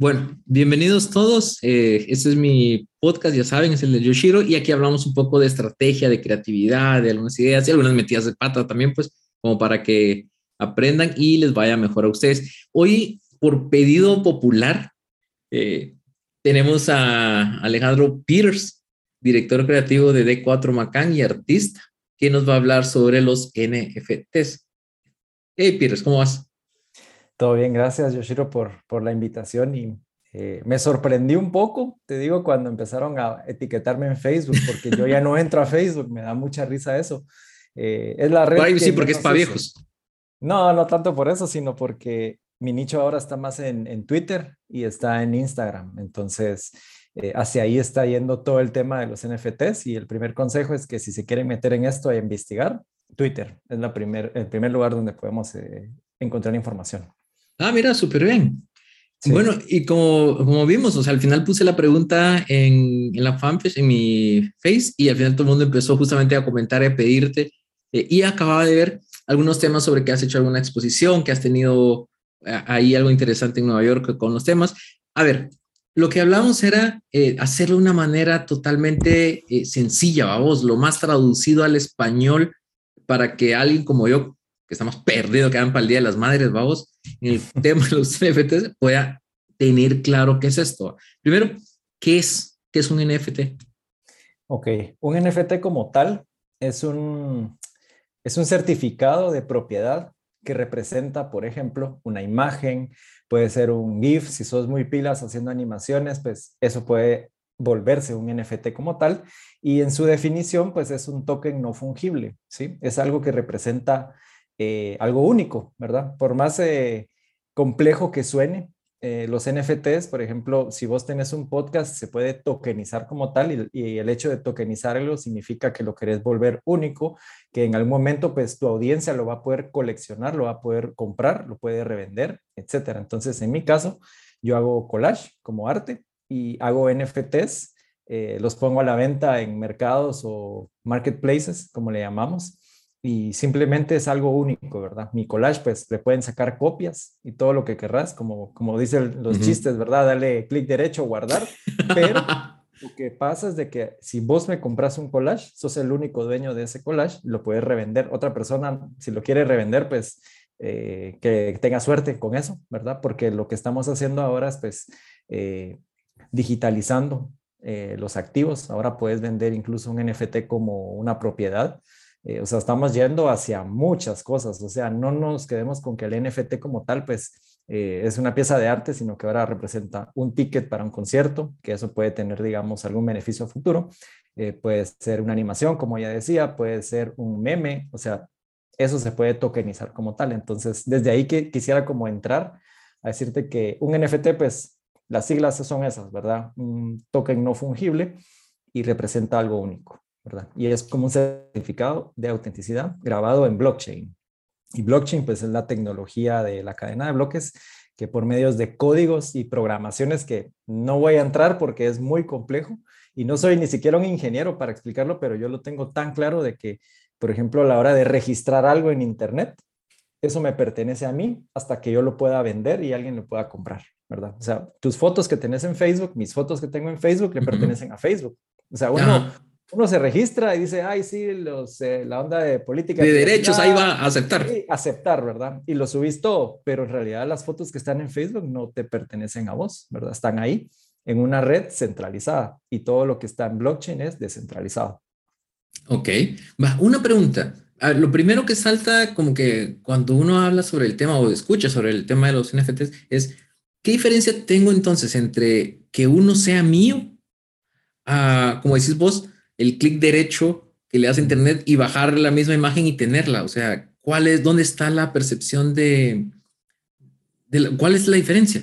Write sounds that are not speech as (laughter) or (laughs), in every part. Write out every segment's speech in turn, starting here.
Bueno, bienvenidos todos. Eh, este es mi podcast, ya saben, es el de Yoshiro, y aquí hablamos un poco de estrategia, de creatividad, de algunas ideas y algunas metidas de pata también, pues, como para que aprendan y les vaya mejor a ustedes. Hoy, por pedido popular, eh, tenemos a Alejandro Peters, director creativo de D4 Macán y artista, que nos va a hablar sobre los NFTs. Hey, Peters, ¿cómo vas? Todo bien, gracias Yoshiro por, por la invitación y eh, me sorprendí un poco, te digo, cuando empezaron a etiquetarme en Facebook, porque yo ya no entro a Facebook, me da mucha risa eso. Eh, es la red. sí, porque es para viejos. No, no tanto por eso, sino porque mi nicho ahora está más en, en Twitter y está en Instagram. Entonces, eh, hacia ahí está yendo todo el tema de los NFTs y el primer consejo es que si se quieren meter en esto a investigar, Twitter es la primer, el primer lugar donde podemos encontrar información. Ah, mira, súper bien. Bueno, y como, como vimos, o sea, al final puse la pregunta en, en, la fanpage, en mi face, y al final todo el mundo empezó justamente a comentar y a pedirte. Eh, y acababa de ver algunos temas sobre que has hecho alguna exposición, que has tenido eh, ahí algo interesante en Nueva York con los temas. A ver, lo que hablamos era eh, hacerlo de una manera totalmente sencilla, vamos, lo más traducido al español para que alguien como yo, que estamos perdidos, que dan para el Día de las Madres, vamos, en el tema de los (laughs) NFTs, pueda tener claro qué es esto. Primero, ¿qué es, qué es un NFT? Ok, un NFT como tal es un, es un certificado de propiedad que representa, por ejemplo, una imagen, puede ser un GIF, si sos muy pilas haciendo animaciones, pues eso puede volverse un NFT como tal. Y en su definición, pues es un token no fungible, ¿sí? Es algo que representa eh, algo único, ¿verdad? Por más eh, complejo que suene, eh, los NFTs, por ejemplo, si vos tenés un podcast, se puede tokenizar como tal y, el hecho de tokenizarlo significa que lo querés volver único, que en algún momento pues tu audiencia lo va a poder coleccionar, lo va a poder comprar, lo puede revender, etcétera. Entonces, en mi caso, yo hago collage como arte y hago NFTs, los pongo a la venta en mercados o marketplaces, como le llamamos, y simplemente es algo único, ¿verdad? Mi collage, pues le pueden sacar copias y todo lo que querrás, como, como dicen los chistes, ¿verdad? Dale clic derecho, guardar, pero (laughs) lo que pasa es de que si vos me compras un collage, sos el único dueño de ese collage, lo puedes revender. Otra persona, si lo quiere revender, pues eh, que tenga suerte con eso, ¿verdad? Porque lo que estamos haciendo ahora es pues eh, digitalizando eh, los activos. Ahora puedes vender incluso un NFT como una propiedad eh, o sea, estamos yendo hacia muchas cosas. O sea, no nos quedemos con que el NFT como tal, pues eh, es una pieza de arte, sino que ahora representa un ticket para un concierto, que eso puede tener, digamos, algún beneficio futuro. Eh, puede ser una animación, como ya decía, puede ser un meme, o sea, eso se puede tokenizar como tal. Entonces, desde ahí que quisiera como entrar a decirte que un NFT, pues las siglas son esas, ¿verdad? Un token no fungible y representa algo único. Y es como un certificado de autenticidad grabado en blockchain. Y blockchain, pues, es la tecnología de la cadena de bloques que por medios de códigos y programaciones que no voy a entrar porque es muy complejo y no soy ni siquiera un ingeniero para explicarlo, pero yo lo tengo tan claro de que, por ejemplo, a la hora de registrar algo en Internet, eso me pertenece a mí hasta que yo lo pueda vender y alguien lo pueda comprar, ¿verdad? O sea, tus fotos que tenés en Facebook, mis fotos que tengo en Facebook, le pertenecen a Facebook. O sea, uno, uno se registra y dice, ay, sí, los, eh, la onda de política. De derechos, ahí va a aceptar. Sí, aceptar, ¿verdad? Y lo subís todo, pero en realidad las fotos que están en Facebook no te pertenecen a vos, ¿verdad? Están ahí en una red centralizada y todo lo que está en blockchain es descentralizado. Ok, va, una pregunta. lo primero que salta como que cuando uno habla sobre el tema o escucha sobre el tema de los NFTs es, ¿qué diferencia tengo entonces entre que uno sea mío, a, como decís vos, el clic derecho que le hace internet y bajar la misma imagen y tenerla. O sea, ¿cuál es, dónde está la percepción de, cuál es la diferencia?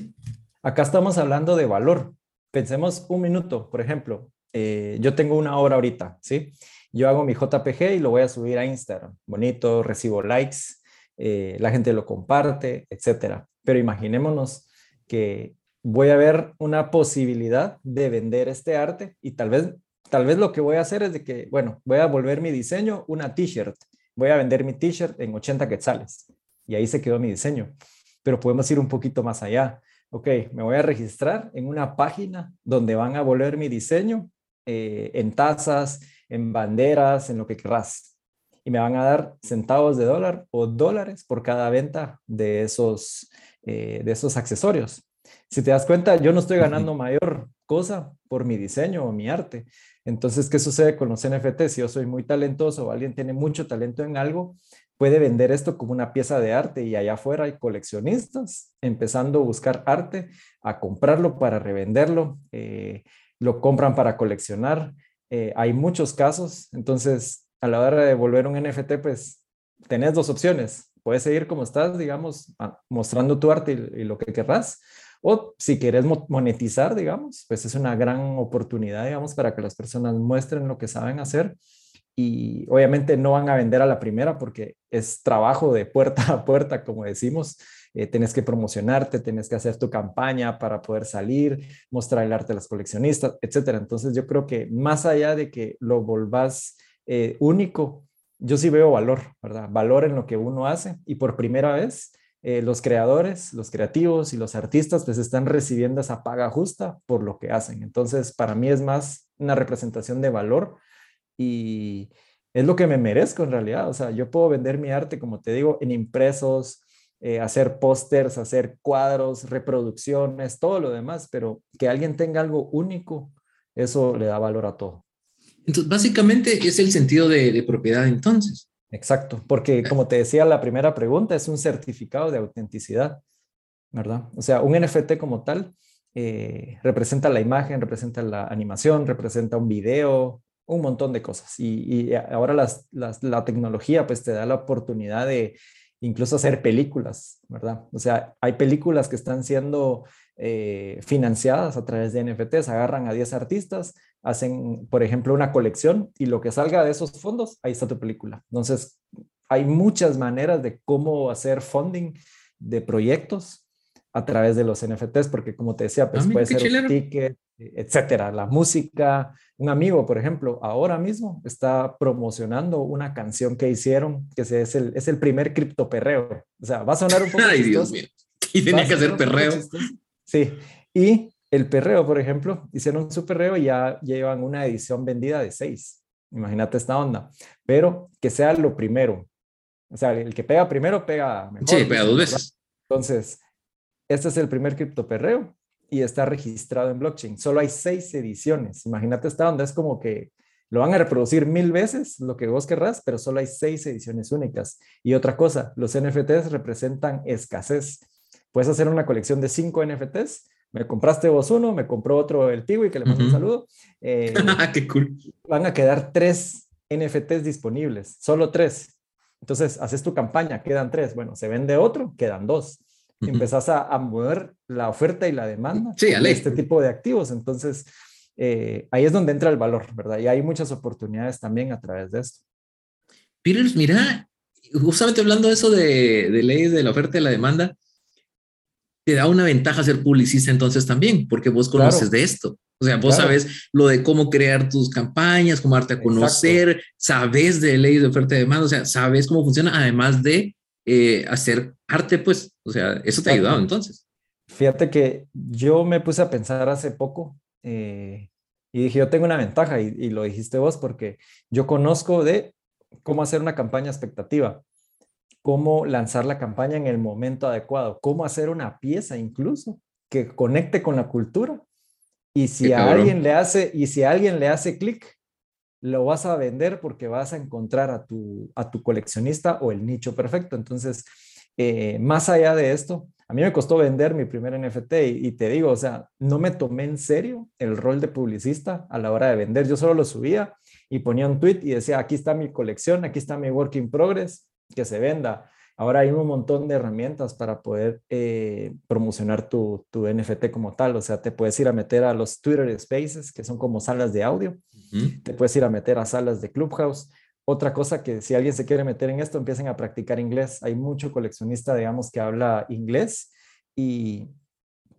Acá estamos hablando de valor. Pensemos un minuto, por ejemplo, eh, yo tengo una obra ahorita, ¿sí? Yo hago mi JPG y lo voy a subir a Instagram. Bonito, recibo likes, eh, la gente lo comparte, etcétera. Pero imaginémonos que voy a ver una posibilidad de vender este arte y tal vez tal vez lo que voy a hacer es de que, bueno, voy a volver mi diseño una t-shirt. Voy a vender mi t-shirt en 80 quetzales. Y ahí se quedó mi diseño. Pero podemos ir un poquito más allá. ok, me voy a registrar en una página donde van a volver mi diseño eh, en tazas, en banderas, en lo que querrás. Y me van a dar centavos de dólar o dólares por cada venta de esos, eh, de esos accesorios. Si te das cuenta, yo no estoy ganando mayor cosa por mi diseño o mi arte. Entonces, ¿qué sucede con los NFTs? Si yo soy muy talentoso o alguien tiene mucho talento en algo, puede vender esto como una pieza de arte y allá afuera hay coleccionistas empezando a buscar arte, a comprarlo para revenderlo, eh, lo compran para coleccionar. Eh, hay muchos casos, entonces a la hora de volver un NFT, pues tenés dos opciones. Puedes seguir como estás, digamos, mostrando tu arte y, y lo que querrás, o si quieres monetizar, digamos, pues es una gran oportunidad, digamos, para que las personas muestren lo que saben hacer y obviamente no van a vender a la primera porque es trabajo de puerta (laughs) a puerta, como decimos. Eh, tienes que promocionarte, tienes que hacer tu campaña para poder salir, mostrar el arte a los coleccionistas, etcétera. Entonces yo creo que más allá de que lo volvás eh, único, yo sí veo valor, ¿verdad? Valor en lo que uno hace y por primera vez eh, los creadores, los creativos y los artistas pues están recibiendo esa paga justa por lo que hacen. Entonces para mí es más una representación de valor y es lo que me merezco en realidad. O sea, yo puedo vender mi arte, como te digo, en impresos, eh, hacer pósters, hacer cuadros, reproducciones, todo lo demás, pero que alguien tenga algo único, eso le da valor a todo. Entonces, básicamente es el sentido de, propiedad entonces. Exacto, porque como te decía la primera pregunta, es un certificado de autenticidad, ¿verdad? O sea, un NFT como tal eh, representa la imagen, representa la animación, representa un video, un montón de cosas. Y, ahora la tecnología pues te da la oportunidad de incluso hacer películas, ¿verdad? O sea, hay películas que están siendo eh, financiadas a través de NFTs, agarran a 10 artistas, hacen, por ejemplo, una colección y lo que salga de esos fondos, ahí está tu película. Entonces, hay muchas maneras de cómo hacer funding de proyectos a través de los NFTs, porque como te decía, pues ah, puede ser un ticket, etcétera, la música. Un amigo, por ejemplo, ahora mismo está promocionando una canción que hicieron, que es el, es el primer criptoperreo. O sea, va a sonar un poco. (laughs) Ay, Dios mío. Y tenía que hacer perreo. Sí. Y el perreo, por ejemplo, hicieron su perreo y ya llevan una edición vendida de seis. Imagínate esta onda. Pero que sea lo primero. O sea, el que pega primero pega mejor. Sí, pega dos veces. Entonces, este es el primer criptoperreo y está registrado en blockchain. Solo hay seis ediciones. Imagínate esta onda, es como que lo van a reproducir mil veces, lo que vos querrás, pero solo hay seis ediciones únicas. Y otra cosa, los NFTs representan escasez. Puedes hacer una colección de cinco NFTs. Me compraste vos uno, me compró otro el Tiwi, que le mando un saludo. (laughs) Eh, ¡Qué cool! Van a quedar tres NFTs disponibles, solo tres. Entonces, haces tu campaña, quedan tres. Bueno, se vende otro, quedan dos empezás a, mover la oferta y la demanda de este tipo de activos. Entonces, eh, ahí es donde entra el valor, ¿verdad? Y hay muchas oportunidades también a través de esto. Peters, mira, justamente hablando de eso de, de leyes de la oferta y la demanda, te da una ventaja ser publicista entonces también, porque vos conoces de esto. O sea, vos sabes lo de cómo crear tus campañas, cómo darte a conocer, sabes de leyes de oferta y demanda, o sea, sabes cómo funciona, además de eh, hacer arte, pues, o sea, eso te ha ayudado entonces. Fíjate que yo me puse a pensar hace poco eh, y dije, yo tengo una ventaja y, y, lo dijiste vos porque yo conozco de cómo hacer una campaña expectativa, cómo lanzar la campaña en el momento adecuado, cómo hacer una pieza incluso que conecte con la cultura. Y si a alguien le hace, y si a alguien le hace clic, lo vas a vender porque vas a encontrar a tu, a tu coleccionista o el nicho perfecto. Entonces, eh, más allá de esto, a mí me costó vender mi primer NFT y, te digo, o sea, no me tomé en serio el rol de publicista a la hora de vender. Yo solo lo subía y ponía un tweet y decía, aquí está mi colección, aquí está mi work in progress, que se venda. Ahora hay un montón de herramientas para poder eh, promocionar tu, tu, NFT como tal. O sea, te puedes ir a meter a los Twitter Spaces, que son como salas de audio. Te puedes ir a meter a salas de Clubhouse. Otra cosa que si alguien se quiere meter en esto, empiecen a practicar inglés. Hay mucho coleccionista, digamos, que habla inglés y,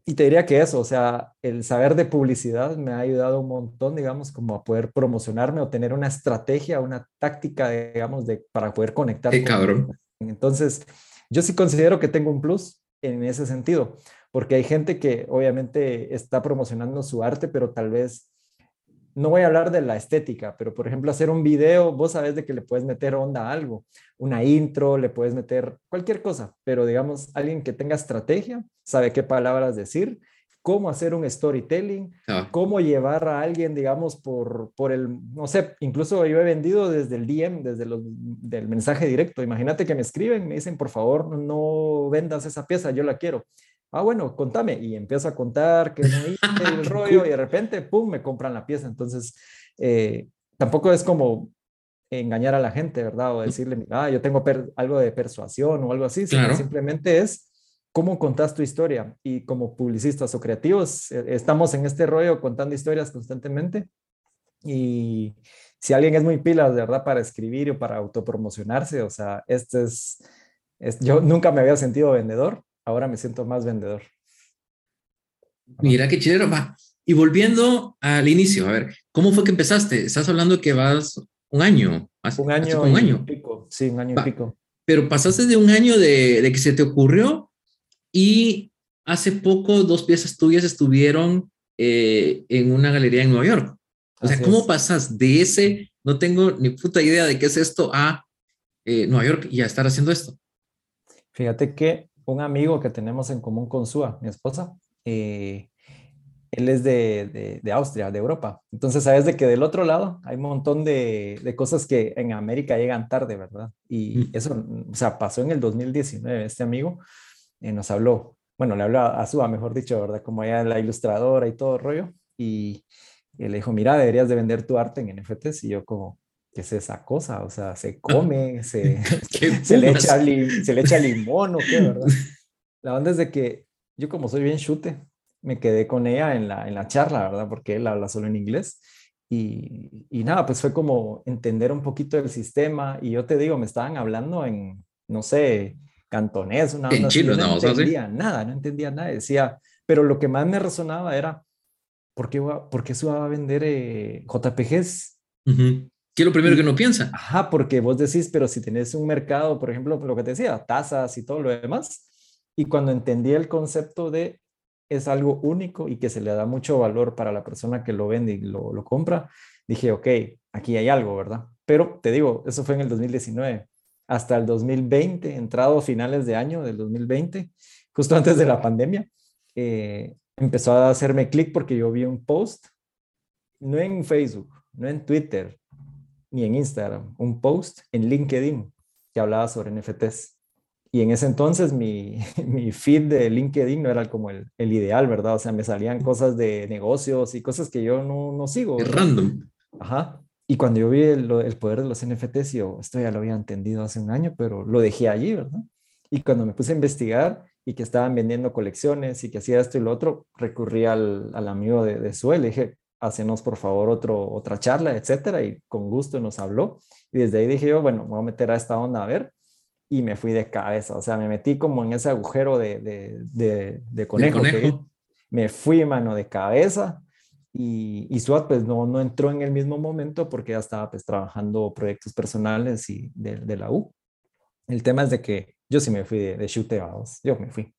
y te diría que eso, o sea, el saber de publicidad me ha ayudado un montón, digamos, como a poder promocionarme o tener una estrategia, una táctica, digamos, de, para poder conectar. Qué cabrón. Entonces, yo sí considero que tengo un plus en ese sentido, porque hay gente que obviamente está promocionando su arte, pero tal vez no voy a hablar de la estética, pero por ejemplo, hacer un video, vos sabes de que le puedes meter onda a algo, una intro, le puedes meter cualquier cosa, pero digamos, alguien que tenga estrategia, sabe qué palabras decir, cómo hacer un storytelling, ah. cómo llevar a alguien, digamos, por, por el, no sé, incluso yo he vendido desde el DM, desde el del mensaje directo. Imagínate que me escriben, me dicen, por favor, no vendas esa pieza, yo la quiero. Ah, bueno, contame. Y empiezo a contar que no hice el (laughs) rollo y de repente, pum, me compran la pieza. Entonces, eh, tampoco es como engañar a la gente, ¿verdad? O decirle, ah, yo tengo algo de persuasión o algo así, sino simplemente es cómo contás tu historia. Y como publicistas o creativos, eh, estamos en este rollo contando historias constantemente. Y si alguien es muy pila, de verdad, para escribir o para autopromocionarse, o sea, este es, es yo nunca me había sentido vendedor, ahora me siento más vendedor. Mira qué chidero, va. Y volviendo al inicio, a ver, ¿cómo fue que empezaste? Estás hablando que vas un año. un año, un año. Y pico. Sí, un año y pico. Pero pasaste de un año de, de, que se te ocurrió y hace poco dos piezas tuyas estuvieron eh, en una galería en Nueva York. O sea, ¿cómo pasas de ese, no tengo ni puta idea de qué es esto, a eh, Nueva York y a estar haciendo esto? Fíjate que un amigo que tenemos en común con Sua, mi esposa, eh, él es de, de, Austria, de Europa. Entonces, sabes de que del otro lado hay un montón de, de cosas que en América llegan tarde, ¿verdad? Y mm. eso, o sea, pasó en el 2019. Este amigo eh, nos habló, bueno, le habló a Sua, mejor dicho, ¿verdad? Como ella es la ilustradora y todo el rollo. Y, y le dijo, mira, deberías de vender tu arte en NFTs. Y yo como, ¿qué es esa cosa? O sea, se come, se, (laughs) (laughs) se, le echa se le echa limón o qué, ¿verdad? (laughs) La onda es de que yo como soy bien chute, me quedé con ella en la, en la charla, ¿verdad? Porque él habla solo en inglés. Y, y nada, pues fue como entender un poquito del sistema. Y yo te digo, me estaban hablando en, no sé, cantonés, una en no, entendía nada, no entendía nada. Decía, pero lo que más me resonaba era, ¿por qué, por qué va a vender eh, JPGs? ¿Qué es lo primero que uno piensa? Ajá, porque vos decís, pero si tenés un mercado, por ejemplo, lo que te decía, tasas y todo lo demás, y cuando entendí el concepto de es algo único y que se le da mucho valor para la persona que lo vende y lo, lo compra, dije, ok, aquí hay algo, ¿verdad? Pero te digo, eso fue en el 2019. Hasta el 2020, entrado a finales de año del 2020, justo antes de la pandemia, eh, empezó a hacerme clic porque yo vi un post, no en Facebook, no en Twitter, ni en Instagram, un post en LinkedIn que hablaba sobre NFTs. Y en ese entonces mi, (laughs) mi feed de LinkedIn no era como el, el, ideal, ¿verdad? O sea, me salían cosas de negocios y cosas que yo no, no sigo. Es random. Ajá. Y cuando yo vi el, el, poder de los NFTs, yo, esto ya lo había entendido hace un año, pero lo dejé allí, ¿verdad? Y cuando me puse a investigar y que estaban vendiendo colecciones y que hacía esto y lo otro, recurrí al, al amigo de, de Sue, le dije, hacenos por favor otro, otra charla, etcétera, y con gusto nos habló. Y desde ahí dije yo, bueno, me voy a meter a esta onda a ver, y me fui de cabeza, o sea, me metí como en ese agujero de, de, de, conejo. me fui, mano, de cabeza, y, y SWAT pues no, no entró en el mismo momento porque ya estaba pues trabajando proyectos personales y de, la U. El tema es de que yo sí me fui de, de chute, yo me fui.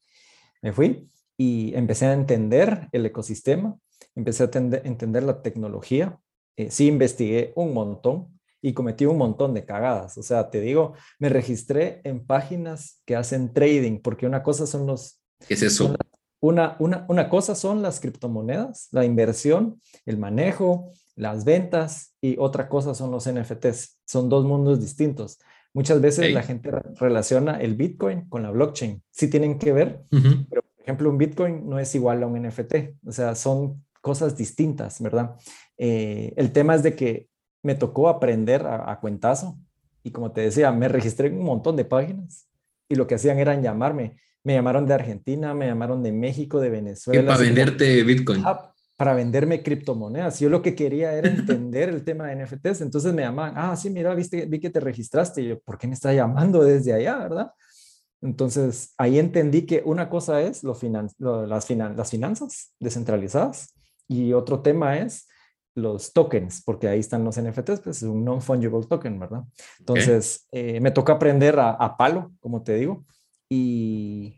Me fui y empecé a entender el ecosistema empecé a entender la tecnología, eh, sí investigué un montón y cometí un montón de cagadas. O sea, te digo, me registré en páginas que hacen trading, porque una cosa son los... ¿Qué es eso? Una, una, una cosa son las criptomonedas, la inversión, el manejo, las ventas y otra cosa son los NFTs. Son dos mundos distintos. Muchas veces la gente relaciona el Bitcoin con la blockchain. Sí tienen que ver, pero por ejemplo un Bitcoin no es igual a un NFT. O sea, son cosas distintas, ¿verdad? Eh, el tema es de que me tocó aprender a, cuentazo y como te decía, me registré en un montón de páginas y lo que hacían era llamarme. Me llamaron de Argentina, me llamaron de México, de Venezuela. para venderte Bitcoin. para venderme criptomonedas. Yo lo que quería era entender el tema de NFTs. Entonces me llamaban, ah, sí, mira, viste, vi que te registraste. Y yo, ¿por qué me está llamando desde allá, verdad? Entonces ahí entendí que una cosa es lo las, las finanzas descentralizadas y otro tema es los tokens, porque ahí están los NFTs, pues es un non-fungible token, ¿verdad? Entonces, eh, me toca aprender a, palo, como te digo, y,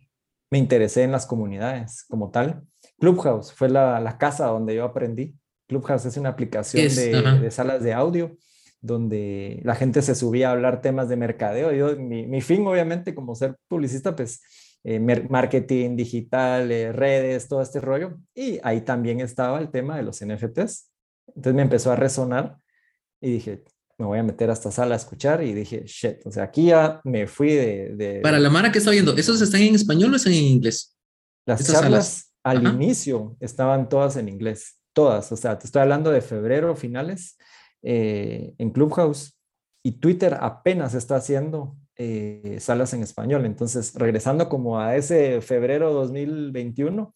me interesé en las comunidades como tal. Clubhouse fue la, casa donde yo aprendí. Clubhouse es una aplicación de, salas de audio donde la gente se subía a hablar temas de mercadeo. Yo, mi, fin, obviamente, como ser publicista, pues eh, marketing digital, eh, redes, todo este rollo. Y ahí también estaba el tema de los NFTs. Entonces me empezó a resonar y dije, me voy a meter a esta sala a escuchar y dije, shit, o sea, aquí ya me fui de... Para la Mara que está viendo, ¿esos están en español o están en inglés? Las charlas al inicio estaban todas en inglés, todas, o sea, te estoy hablando de febrero, finales, eh, en Clubhouse y Twitter apenas está haciendo eh, salas en español. Entonces, regresando como a ese febrero 2021,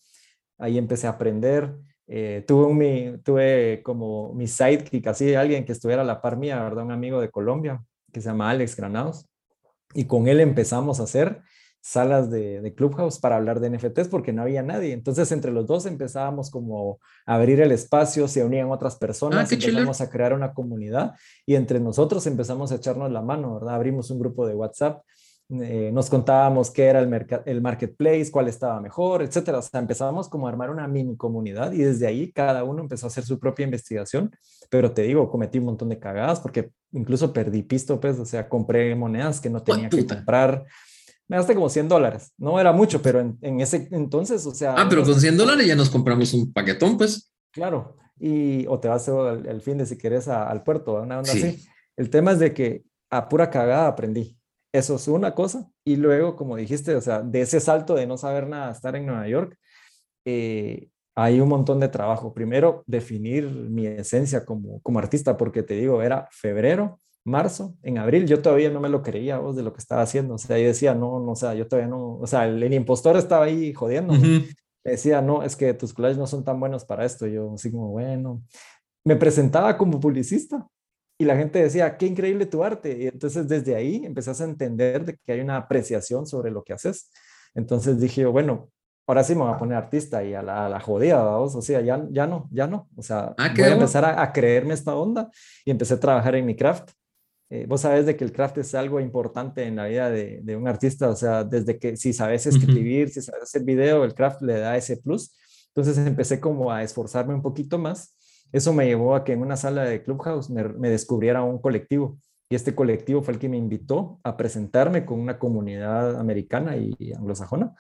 ahí empecé a aprender eh, tuve, un, tuve como mi sidekick, así alguien que estuviera a la par mía, ¿verdad? Un amigo de Colombia que se llama Alex Granados. Y con él empezamos a hacer salas de, de, Clubhouse para hablar de NFTs porque no había nadie. Entonces, entre los dos empezábamos como a abrir el espacio, se unían otras personas, ah, empezamos a crear una comunidad y entre nosotros empezamos a echarnos la mano, ¿verdad? Abrimos un grupo de WhatsApp eh, nos contábamos qué era el, el marketplace, cuál estaba mejor, etcétera. O sea, empezábamos como a armar una mini comunidad y desde ahí cada uno empezó a hacer su propia investigación. Pero te digo, cometí un montón de cagadas porque incluso perdí pisto, pues, o sea, compré monedas que no tenía que comprar. Me gasté como 100 dólares. No era mucho, pero en, ese entonces, o sea... Ah, pero con 100 dólares ya nos compramos un paquetón, pues. Claro. Y, o te vas el, fin de si quieres al puerto, una onda así. El tema es de que a pura cagada aprendí. Eso es una cosa. Y luego, como dijiste, o sea, de ese salto de no saber nada, estar en Nueva York, eh, hay un montón de trabajo. Primero, definir mi esencia como, como artista, porque te digo, era febrero, marzo, en abril, yo todavía no me lo creía vos de lo que estaba haciendo. O sea, yo decía, no, no, o sea, yo todavía no, o sea, el, impostor estaba ahí jodiendo. Me decía, no, es que tus collages no son tan buenos para esto. Yo, así como, bueno, me presentaba como publicista y la gente decía, qué increíble tu arte. Y entonces desde ahí empezás a entender de que hay una apreciación sobre lo que haces. Entonces dije, bueno, ahora sí me voy a poner artista y a la, a la jodida, vamos, o sea, ya, ya no, ya no, o sea, ah, voy a empezar a, creerme esta onda y empecé a trabajar en mi craft. Eh, vos sabes de que el craft es algo importante en la vida de, de un artista, o sea, desde que si sabes escribir, si sabes hacer video, el craft le da ese plus. Entonces empecé como a esforzarme un poquito más eso me llevó a que en una sala de Clubhouse me, descubriera un colectivo. Y este colectivo fue el que me invitó a presentarme con una comunidad americana y anglosajona.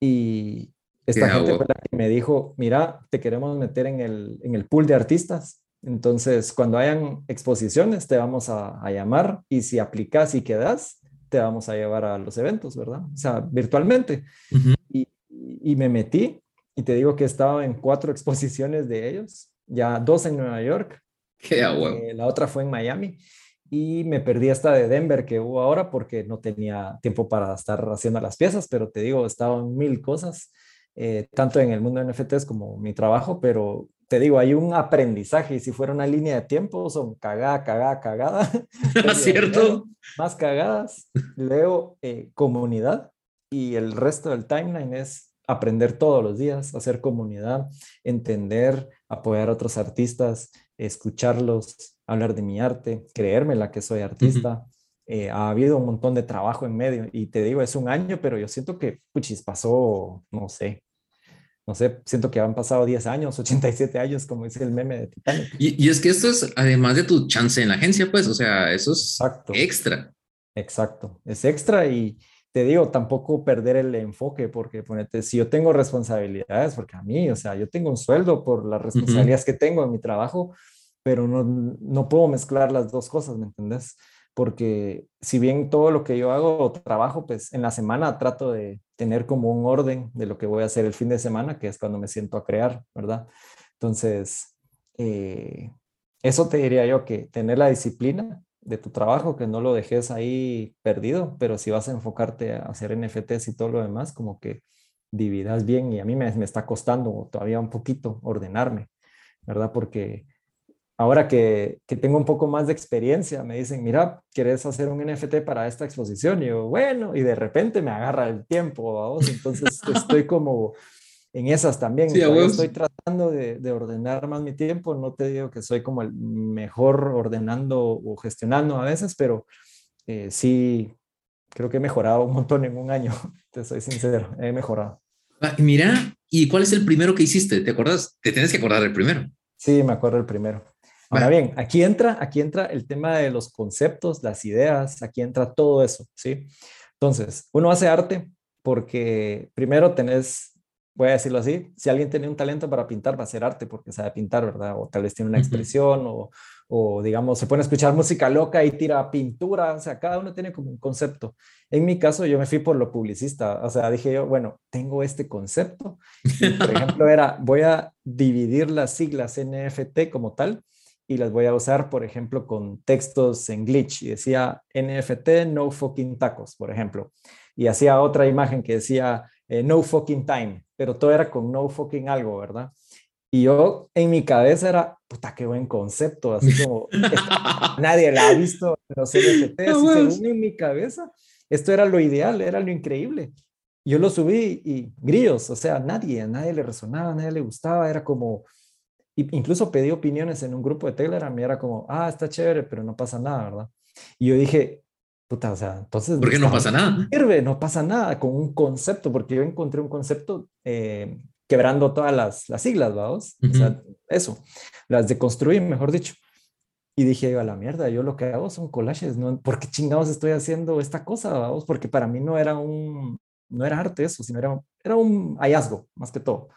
Y esta gente fue la que me dijo, mira, te queremos meter en el, en el pool de artistas. Entonces, cuando hayan exposiciones, te vamos a, llamar y si aplicas y quedas, te vamos a llevar a los eventos, ¿verdad? O sea, virtualmente. y, y, me metí y te digo que he estado en cuatro (laughs) exposiciones de ellos ya dos en Nueva York. Qué eh, la otra fue en Miami y me perdí esta de Denver que hubo ahora porque no tenía tiempo para estar haciendo las piezas, pero te digo, estaban mil cosas, eh, tanto en el mundo de NFTs como mi trabajo, pero te digo, hay un aprendizaje y si fuera una línea de tiempo son cagada, cagada, cagada. (laughs) ¿Cierto? Más cagadas. Luego, eh, comunidad y el resto del timeline es aprender todos los días, hacer comunidad, entender, apoyar a otros artistas, escucharlos, hablar de mi arte, creerme la que soy artista. Eh, ha habido un montón de trabajo en medio y te digo, es un año, pero yo siento que, puchis, pasó, no sé, no sé, siento que han pasado 10 años, 87 años, como dice el meme de Titanic. Y, y es que esto es además de tu chance en la agencia, pues, o sea, eso es extra. Exacto, es extra y, te digo, tampoco perder el enfoque, porque ponete, si yo tengo responsabilidades, porque a mí, o sea, yo tengo un sueldo por las responsabilidades que tengo en mi trabajo, pero no, no puedo mezclar las dos cosas, ¿me entendés? Porque si bien todo lo que yo hago o trabajo, pues en la semana trato de tener como un orden de lo que voy a hacer el fin de semana, que es cuando me siento a crear, ¿verdad? Entonces, eh, eso te diría yo que tener la disciplina de tu trabajo, que no lo dejes ahí perdido, pero si vas a enfocarte a hacer NFTs y todo lo demás, como que dividas bien y a mí me, me está costando todavía un poquito ordenarme, ¿verdad? Porque ahora que, que, tengo un poco más de experiencia, me dicen, mira, ¿quieres hacer un NFT para esta exposición? Y yo, bueno, y de repente me agarra el tiempo, vamos, entonces (laughs) estoy como en esas también. estoy tratando de, ordenar más mi tiempo. No te digo que soy como el mejor ordenando o gestionando a veces, pero eh, sí, creo que he mejorado un montón en un año, (laughs) te soy sincero, he mejorado. Ah, mira, ¿y cuál es el primero que hiciste? ¿Te acuerdas? Te tienes que acordar del primero. Sí, me acuerdo del primero. Ahora bien, aquí entra, aquí entra el tema de los conceptos, las ideas, aquí entra todo eso, ¿sí? Entonces, uno hace arte porque primero tenés, voy a decirlo así, si alguien tiene un talento para pintar, va a hacer arte porque sabe pintar, ¿verdad? O tal vez tiene una expresión o, o digamos, se pone a escuchar música loca y tira pintura, o sea, cada uno tiene como un concepto. En mi caso, yo me fui por lo publicista, o sea, dije yo, bueno, tengo este concepto, por (laughs) ejemplo, era, voy a dividir las siglas NFT como tal y las voy a usar, por ejemplo, con textos en glitch y decía NFT no fucking tacos, por ejemplo, y hacía otra imagen que decía eh, no fucking time, pero todo era con no fucking algo, ¿verdad? Y yo en mi cabeza era, puta, qué buen concepto, así como (laughs) nadie la ha visto en los NFT, así según en mi cabeza, esto era lo ideal, era lo increíble. Yo lo subí y grillos, o sea, nadie, a nadie le resonaba, a nadie le gustaba, era como, incluso pedí opiniones en un grupo de Telegram y era como, ah, está chévere, pero no pasa nada, ¿verdad? Y yo dije, puta, o sea, entonces... ¿Por qué no pasa nada? Sirve, no pasa nada con un concepto, porque yo encontré un concepto eh, quebrando todas las, las siglas, vamos. O sea, eso, las de construir, mejor dicho. Y dije, a la mierda, yo lo que hago son collages, ¿no? ¿Por qué chingados estoy haciendo esta cosa, vamos? Porque para mí no era un, no era arte eso, sino era, era un hallazgo, más que todo.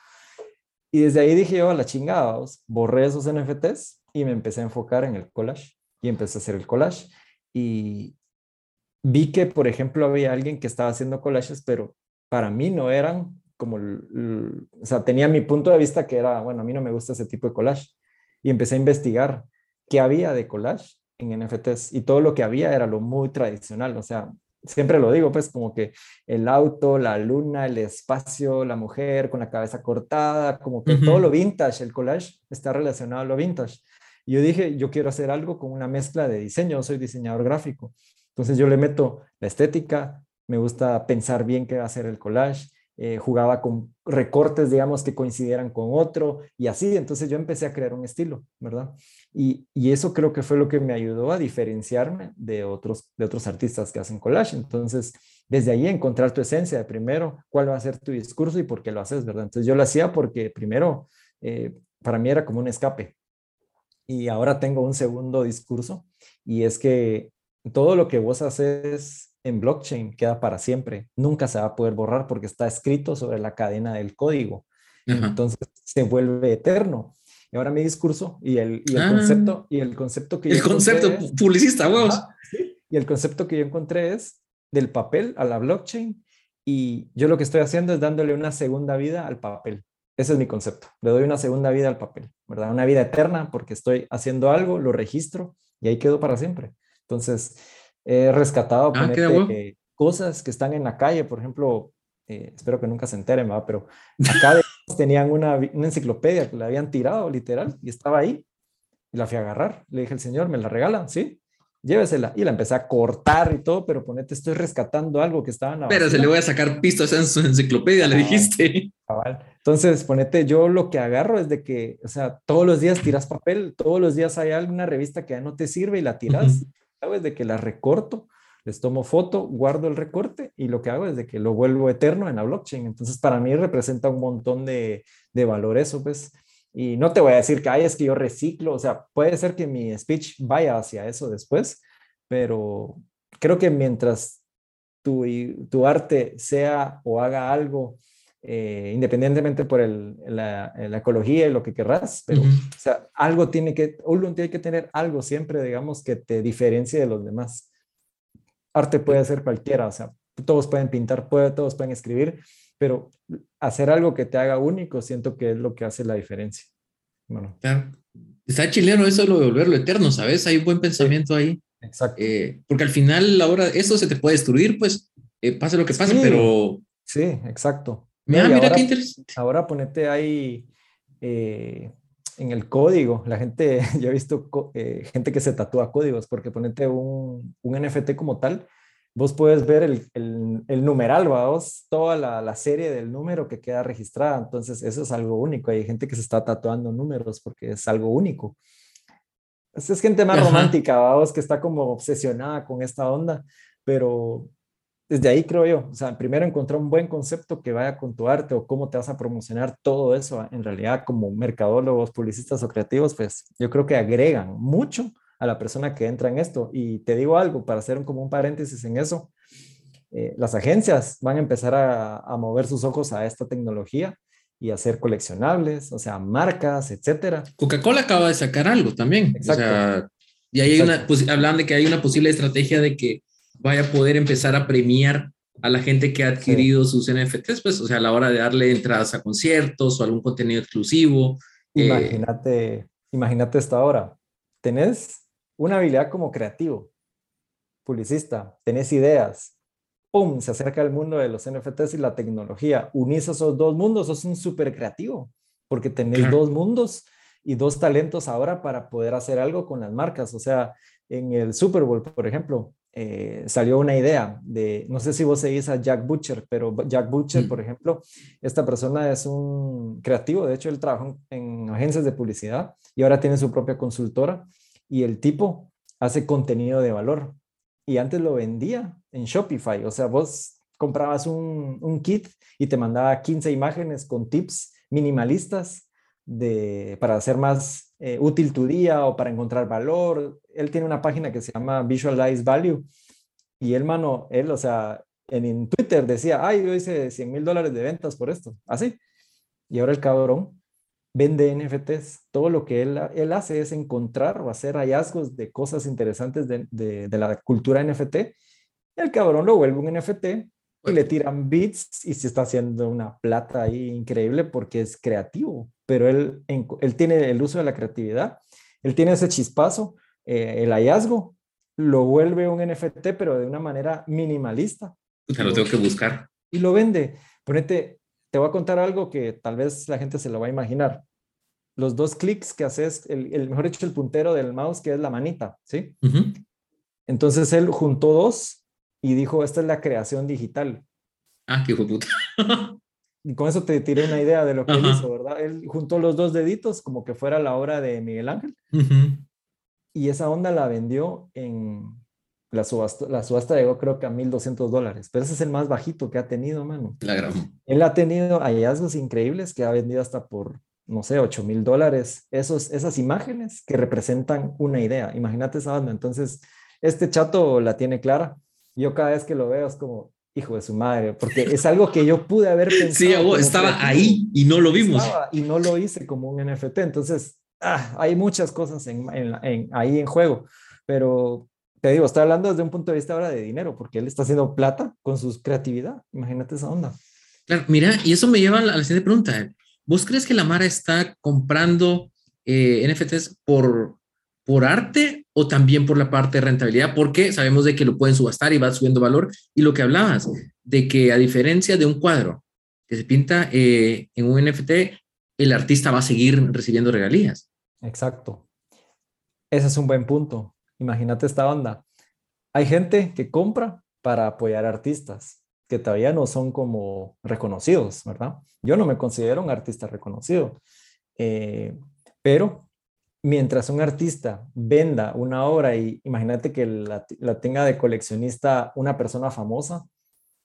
Y desde ahí dije yo, a la chingada, borré esos NFTs y me empecé a enfocar en el collage y empecé a hacer el collage. Y vi que, por ejemplo, había alguien que estaba haciendo collages, pero para mí no eran como, o sea, tenía mi punto de vista que era, bueno, a mí no me gusta ese tipo de collage. Y empecé a investigar qué había de collage en NFTs y todo lo que había era lo muy tradicional, o sea, siempre lo digo, pues como que el auto, la luna, el espacio, la mujer con la cabeza cortada, como que todo lo vintage, el collage está relacionado a lo vintage. Y yo dije, yo quiero hacer algo con una mezcla de diseño, soy diseñador gráfico. Entonces yo le meto la estética, me gusta pensar bien qué va a ser el collage, eh, jugaba con recortes, digamos, que coincidieran con otro y así. Entonces yo empecé a crear un estilo, ¿verdad? Y, eso creo que fue lo que me ayudó a diferenciarme de otros, de otros artistas que hacen collage. Entonces, desde ahí encontrar tu esencia de primero, cuál va a ser tu discurso y por qué lo haces, ¿verdad? Entonces yo lo hacía porque primero, eh, para mí era como un escape. Y ahora tengo un segundo discurso y es que todo lo que vos haces en blockchain queda para siempre. Nunca se va a poder borrar porque está escrito sobre la cadena del código. Entonces se vuelve eterno. Y ahora mi discurso y el, y el ah. concepto y el concepto que el concepto publicista, huevos. y el concepto que yo encontré es del papel a la blockchain y yo lo que estoy haciendo es dándole una segunda vida al papel. Ese es mi concepto. Le doy una segunda vida al papel, ¿verdad? Una vida eterna porque estoy haciendo algo, lo registro y ahí quedo para siempre. Entonces, He rescatado ah, cosas que están en la calle, por ejemplo, eh, espero que nunca se enteren, ¿va? pero acá (laughs) tenían una, una, enciclopedia que la habían tirado literal y estaba ahí y la fui a agarrar. Le dije al señor, ¿me la regala? Sí, llévesela. Y la empecé a cortar y todo, pero ponete, estoy rescatando algo que estaba en Pero se le voy a sacar pistas en su enciclopedia, le dijiste. (laughs) Entonces, ponete, yo lo que agarro es de que, o sea, todos los días tiras papel, todos los días hay alguna revista que ya no te sirve y la tiras. ¿Sabes? De que la recorto, les tomo foto, guardo el recorte y lo que hago es de que lo vuelvo eterno en la blockchain. Entonces, para mí representa un montón de, de valor eso, pues. Y no te voy a decir que, ay, es que yo reciclo, o sea, puede ser que mi speech vaya hacia eso después, pero creo que mientras tu, tu arte sea o haga algo eh, independientemente por el, la, ecología y lo que querrás, pero o sea, algo tiene que, uno tiene que tener algo siempre, digamos, que te diferencie de los demás. Arte puede ser cualquiera, o sea, todos pueden pintar, puede, todos pueden escribir, pero hacer algo que te haga único, siento que es lo que hace la diferencia. Bueno. Está chileno eso de lo de volverlo eterno, ¿sabes? Hay un buen pensamiento ahí. Exacto. Eh, porque al final, ahora, eso se te puede destruir, pues, eh, pase lo que pase, pero... Sí, exacto. Mira, mira qué interesante. Ahora ponete ahí eh, en el código. La gente, (laughs) yo he visto eh, gente que se tatúa códigos porque ponete un, un NFT como tal. Vos puedes ver el, el, numeral, vos, toda la, la, serie del número que queda registrada. Entonces, eso es algo único. Hay gente que se está tatuando números porque es algo único. Es, es gente más romántica, vos, que está como obsesionada con esta onda, pero desde ahí creo yo, o sea, primero encontrar un buen concepto que vaya con tu arte o cómo te vas a promocionar todo eso, en realidad como mercadólogos, publicistas o creativos, pues yo creo que agregan mucho a la persona que entra en esto. Y te digo algo, para hacer un, como un paréntesis en eso, eh, las agencias van a empezar a, a, mover sus ojos a esta tecnología y a hacer coleccionables, o sea, marcas, etcétera. Coca-Cola acaba de sacar algo también. Exacto. O sea, y ahí hay una, pues, hablan de que hay una posible estrategia de que vaya a poder empezar a premiar a la gente que ha adquirido sus NFTs, pues, o sea, a la hora de darle entradas a conciertos o algún contenido exclusivo. Eh, imagínate, imagínate esta hora. Tenés una habilidad como creativo, publicista, tenés ideas, ¡pum! Se acerca el mundo de los NFTs y la tecnología. Unís esos dos mundos, sos un súper creativo, porque tenés dos mundos y dos talentos ahora para poder hacer algo con las marcas. O sea, en el Super Bowl, por ejemplo, eh, salió una idea de, no sé si vos seguís a Jack Butcher, pero Jack Butcher, mm. por ejemplo, esta persona es un creativo, de hecho él trabaja en agencias de publicidad y ahora tiene su propia consultora y el tipo hace contenido de valor y antes lo vendía en Shopify, o sea, vos comprabas un, un kit y te mandaba 15 imágenes con tips minimalistas de, para hacer más eh, útil tu día o para encontrar valor. Él tiene una página que se llama Visualize Value y él, mano, él, o sea, en, Twitter decía, ay, yo hice 100 mil dólares de ventas por esto, así. Y ahora el cabrón vende NFTs. Todo lo que él, él hace es encontrar o hacer hallazgos de cosas interesantes de, de, de la cultura NFT. El cabrón lo vuelve un NFT y le tiran bits y se está haciendo una plata ahí increíble porque es creativo, pero él, él tiene el uso de la creatividad, él tiene ese chispazo, eh, el hallazgo, lo vuelve un NFT, pero de una manera minimalista. sea, lo tengo que buscar. Y lo vende. Ponete, te voy a contar algo que tal vez la gente se lo va a imaginar. Los dos clics que haces, el, mejor hecho, el puntero del mouse, que es la manita, ¿sí? Entonces él juntó dos y dijo, esta es la creación digital. Ah, qué hijo puta. (laughs) y con eso te tiré una idea de lo que él hizo, ¿verdad? Él juntó los dos deditos como que fuera la obra de Miguel Ángel. Y esa onda la vendió en la subasta, la subasta llegó creo que a 1.200 dólares, pero ese es el más bajito que ha tenido, mano. La Él ha tenido hallazgos increíbles que ha vendido hasta por, no sé, 8 mil dólares. Esas imágenes que representan una idea. Imagínate esa onda. Entonces, este chato la tiene clara yo cada vez que lo veo es como, hijo de su madre, porque es algo que yo pude haber (laughs) pensado. Sí, estaba ahí y no lo vimos. y no lo hice como un NFT. Entonces, ah, hay muchas cosas en, en, ahí en juego, pero te digo, estoy hablando desde un punto de vista ahora de dinero, porque él está haciendo plata con su creatividad. Imagínate esa onda. Claro, mira, y eso me lleva a la, siguiente pregunta. ¿Vos crees que la Mara está comprando eh, NFTs por, por arte o también por la parte de rentabilidad, porque sabemos de que lo pueden subastar y va subiendo valor. Y lo que hablabas, de que a diferencia de un cuadro que se pinta eh, en un NFT, el artista va a seguir recibiendo regalías. Exacto. Ese es un buen punto. Imagínate esta onda. Hay gente que compra para apoyar artistas que todavía no son como reconocidos, ¿verdad? Yo no me considero un artista reconocido, eh, pero mientras un artista venda una obra y imagínate que la, tenga de coleccionista una persona famosa,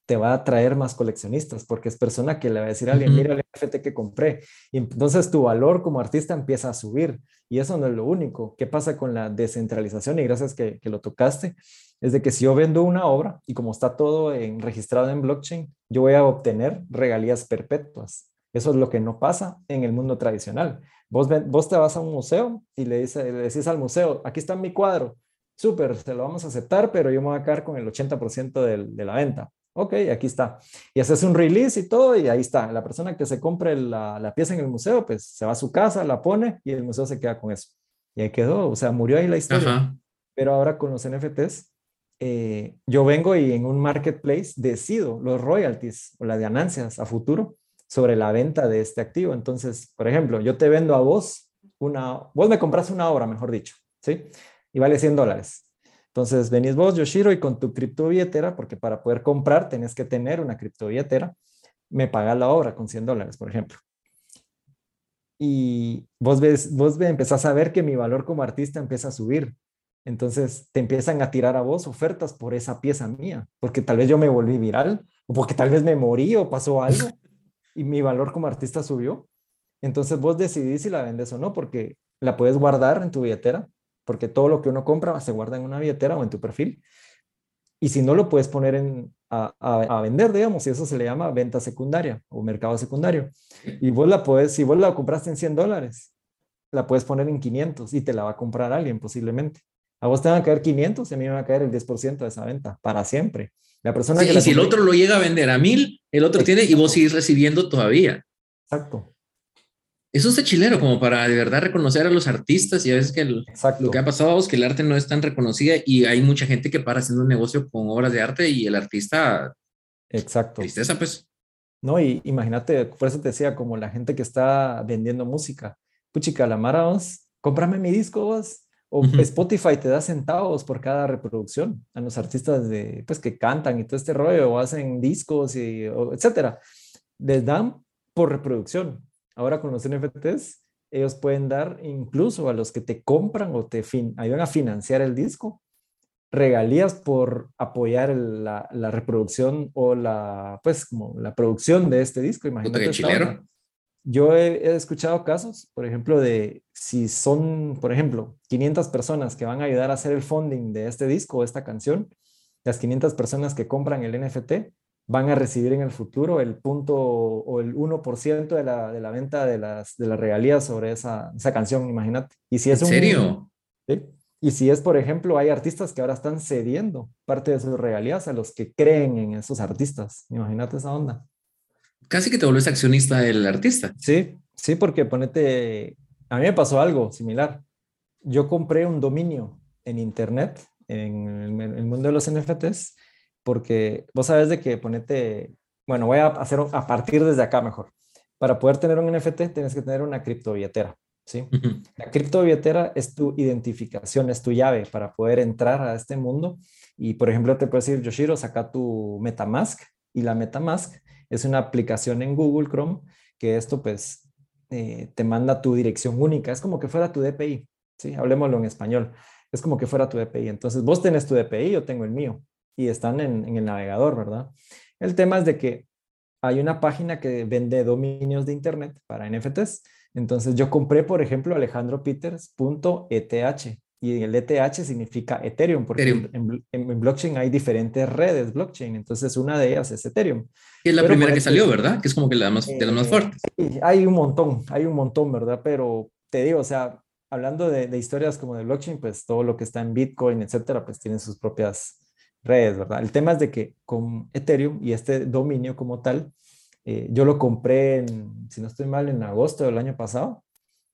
te va a traer más coleccionistas porque es persona que le va a decir a alguien, mira el NFT que compré. Y entonces tu valor como artista empieza a subir. Y eso no es lo único. ¿Qué pasa con la descentralización? Y gracias que, que lo tocaste. Es de que si yo vendo una obra y como está todo en, registrado en blockchain, yo voy a obtener regalías perpetuas. Eso es lo que no pasa en el mundo tradicional. Vos, vos te vas a un museo y le, dice, le decís al museo, aquí está mi cuadro, súper, se lo vamos a aceptar, pero yo me voy a quedar con el 80% de, de la venta. Ok, aquí está. Y haces un release y todo, y ahí está. La persona que se compre la, la, pieza en el museo, pues se va a su casa, la pone y el museo se queda con eso. Y ahí quedó, o sea, murió ahí la historia. Pero ahora con los NFTs, eh, yo vengo y en un marketplace decido los royalties o las ganancias a futuro sobre la venta de este activo. Entonces, por ejemplo, yo te vendo a vos una, vos me compras una obra, mejor dicho, ¿sí? Y vale 100 dólares. Entonces, venís vos, Yoshiro, y con tu criptobilletera, porque para poder comprar tenés que tener una criptobilletera, me pagas la obra con 100 dólares, por ejemplo. Y vos ves, vos empezás a ver que mi valor como artista empieza a subir. Entonces te empiezan a tirar a vos ofertas por esa pieza mía, porque tal vez yo me volví viral, o porque tal vez me morí o pasó algo y mi valor como artista subió. Entonces vos decidís si la vendes o no, porque la puedes guardar en tu billetera, porque todo lo que uno compra se guarda en una billetera o en tu perfil. Y si no, lo puedes poner en, a, a, vender, digamos, y eso se le llama venta secundaria o mercado secundario. Y vos la puedes, si vos la compraste en 100 dólares, la puedes poner en 500 y te la va a comprar alguien posiblemente. A vos te van a caer 500 y a mí me va a caer el 10% de esa venta para siempre. La persona que y si el otro lo llega a vender a mil, el otro tiene y vos sigues recibiendo todavía. Exacto. Eso es chilero, como para de verdad reconocer a los artistas y a veces que lo que ha pasado es que el arte no es tan reconocida y hay mucha gente que para haciendo un negocio con obras de arte y el artista. Exacto. Tristeza, pues. No, y imagínate, por eso te decía, como la gente que está vendiendo música. Puchica, la Mara, vos, cómprame mi disco, vos. O Spotify te da centavos por cada reproducción a los artistas de, pues, que cantan y todo este rollo, o hacen discos, y, etcétera. Les dan por reproducción. Ahora con los NFTs, ellos pueden dar incluso a los que te compran o te ayudan a financiar el disco, regalías por apoyar la, reproducción o la, pues, como la producción de este disco. Imagínate. chilero. Yo he, escuchado casos, por ejemplo, de si son, por ejemplo, 500 personas que van a ayudar a hacer el funding de este disco o esta canción, las 500 personas que compran el NFT van a recibir en el futuro el punto o el 1% de la, de la venta de las, de las regalías sobre esa, esa canción, imagínate. Y si es ¿En serio? ¿sí? Y si es, por ejemplo, hay artistas que ahora están cediendo parte de sus regalías a los que creen en esos artistas. Imagínate esa onda. Casi que te vuelves accionista del artista. Sí, sí, porque ponete, a mí me pasó algo similar. Yo compré un dominio en internet, en el mundo de los NFTs, porque vos sabes de que ponete, bueno, voy a hacer a partir desde acá mejor. Para poder tener un NFT tienes que tener una criptobilletera, ¿sí? La criptobilletera es tu identificación, es tu llave para poder entrar a este mundo. Y, por ejemplo, te puedes decir, Yoshiro, saca tu MetaMask. Y la MetaMask es una aplicación en Google Chrome que esto, pues, eh, te manda tu dirección única. Es como que fuera tu DPI, ¿sí? Hablemoslo en español. Es como que fuera tu DPI. Entonces, vos tenés tu DPI, yo tengo el mío y están en, el navegador, ¿verdad? El tema es de que hay una página que vende dominios de Internet para NFTs. Entonces yo compré, por ejemplo, alejandropeters.eth y el ETH significa Ethereum, porque En, blockchain hay diferentes redes blockchain, entonces una de ellas es Ethereum. Y es la primera que salió, ¿verdad? Que es como que la más, de las más eh, fuertes. hay un montón, hay un montón, ¿verdad? Pero te digo, o sea, hablando de, de, historias como de blockchain, pues todo lo que está en Bitcoin, etcétera, pues tiene sus propias redes, ¿verdad? El tema es de que con Ethereum y este dominio como tal, eh, yo lo compré, en, si no estoy mal, en agosto del año pasado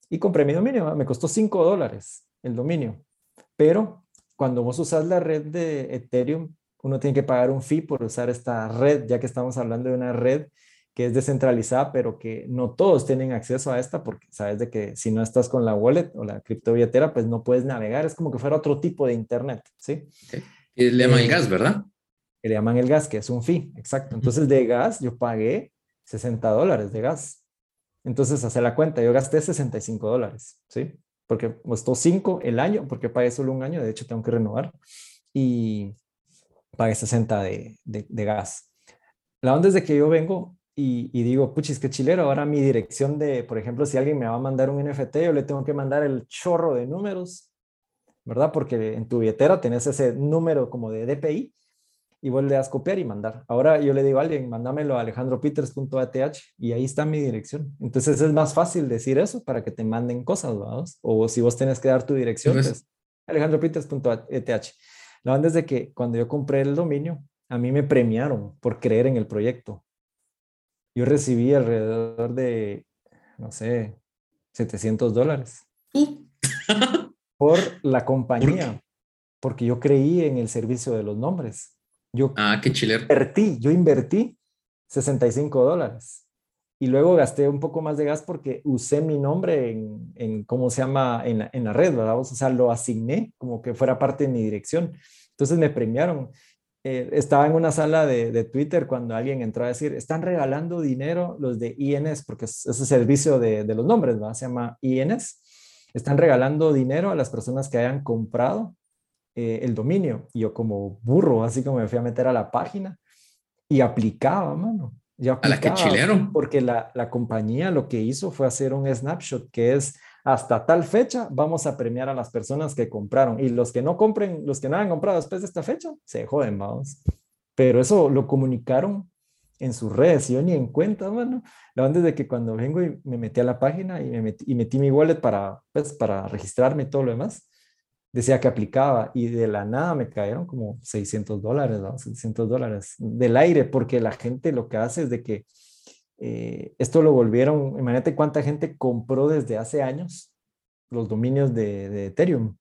y compré mi dominio, me costó 5 dólares el dominio, pero cuando vos usas la red de Ethereum, uno tiene que pagar un fee por usar esta red, ya que estamos hablando de una red que es descentralizada, pero que no todos tienen acceso a esta, porque sabes de que si no estás con la wallet o la criptobilletera, pues no puedes navegar, es como que fuera otro tipo de internet, ¿sí? Y le llaman el eh, gas, ¿verdad? le llaman el gas, que es un fee, exacto. Entonces de gas yo pagué 60 dólares de gas. Entonces, hace la cuenta, yo gasté 65 dólares, ¿sí? Porque costó 5 el año, porque pagué solo un año, de hecho tengo que renovar, y pagué 60 de, de, gas. La onda es de que yo vengo y, y, digo, puchis, qué chilero, ahora mi dirección de, por ejemplo, si alguien me va a mandar un NFT, yo le tengo que mandar el chorro de números ¿verdad? Porque en tu billetera tenés ese número como de DPI y vos le das copiar y mandar. Ahora yo le digo a alguien, mándamelo a alejandropeters.ath y ahí está mi dirección. Entonces es más fácil decir eso para que te manden cosas, ¿verdad? O si vos tenés que dar tu dirección, pues alejandropeters.ath. La onda es de que cuando yo compré el dominio, a mí me premiaron por creer en el proyecto. Yo recibí alrededor de, no sé, 700 dólares. por la compañía, porque yo creí en el servicio de los nombres. Yo ah, qué Invertí, yo invertí 65 dólares y luego gasté un poco más de gas porque usé mi nombre en, en ¿cómo se llama? En la, en la red, ¿verdad? O sea, lo asigné como que fuera parte de mi dirección. Entonces me premiaron. Eh, estaba en una sala de, de, Twitter cuando alguien entró a decir, están regalando dinero los de INS, porque es ese servicio de, de los nombres, ¿verdad? Se llama INS están regalando dinero a las personas que hayan comprado eh, el dominio. Y yo como burro, así como me fui a meter a la página y aplicaba, mano. Aplicaba, a la que chilero. Porque la, la compañía lo que hizo fue hacer un snapshot que es hasta tal fecha vamos a premiar a las personas que compraron y los que no compren, los que no han comprado después de esta fecha, se joden, vamos. Pero eso lo comunicaron en sus redes, yo ni en cuenta, mano. La onda es de que cuando vengo y me metí a la página y, me metí, y metí mi wallet para, pues, para registrarme y todo lo demás, decía que aplicaba y de la nada me cayeron como 600 dólares, ¿no? 600 dólares del aire, porque la gente lo que hace es de que eh, esto lo volvieron, imagínate cuánta gente compró desde hace años los dominios de, Ethereum.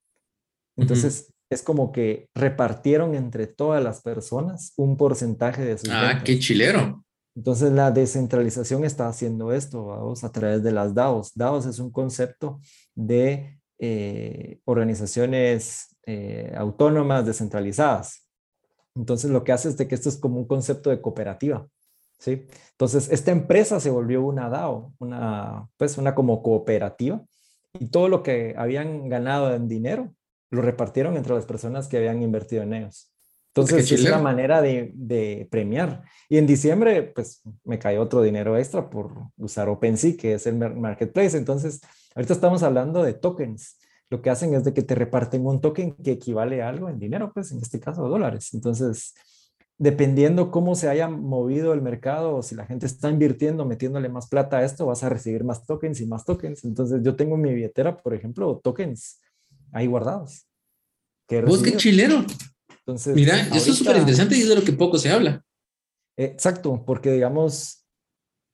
Entonces, es como que repartieron entre todas las personas un porcentaje de sus Ah, qué chilero. Entonces, la descentralización está haciendo esto, vamos, a través de las DAOs. DAOs es un concepto de eh, organizaciones eh, autónomas descentralizadas. Entonces, lo que hace es de que esto es como un concepto de cooperativa. ¿sí? Entonces, esta empresa se volvió una DAO, una, pues una como cooperativa, y todo lo que habían ganado en dinero lo repartieron entre las personas que habían invertido en ellos. Entonces, es una manera de, de, premiar. Y en diciembre, pues, me cayó otro dinero extra por usar OpenSea, que es el marketplace. Entonces, ahorita estamos hablando de tokens. Lo que hacen es de que te reparten un token que equivale a algo en dinero, pues, en este caso, dólares. Entonces, dependiendo cómo se haya movido el mercado o si la gente está invirtiendo, metiéndole más plata a esto, vas a recibir más tokens y más tokens. Entonces yo tengo en mi billetera, por ejemplo, tokens ahí guardados. ¿Vos qué chilero? Entonces, Mira, esto es súper interesante y es de lo que poco se habla. Exacto, porque digamos,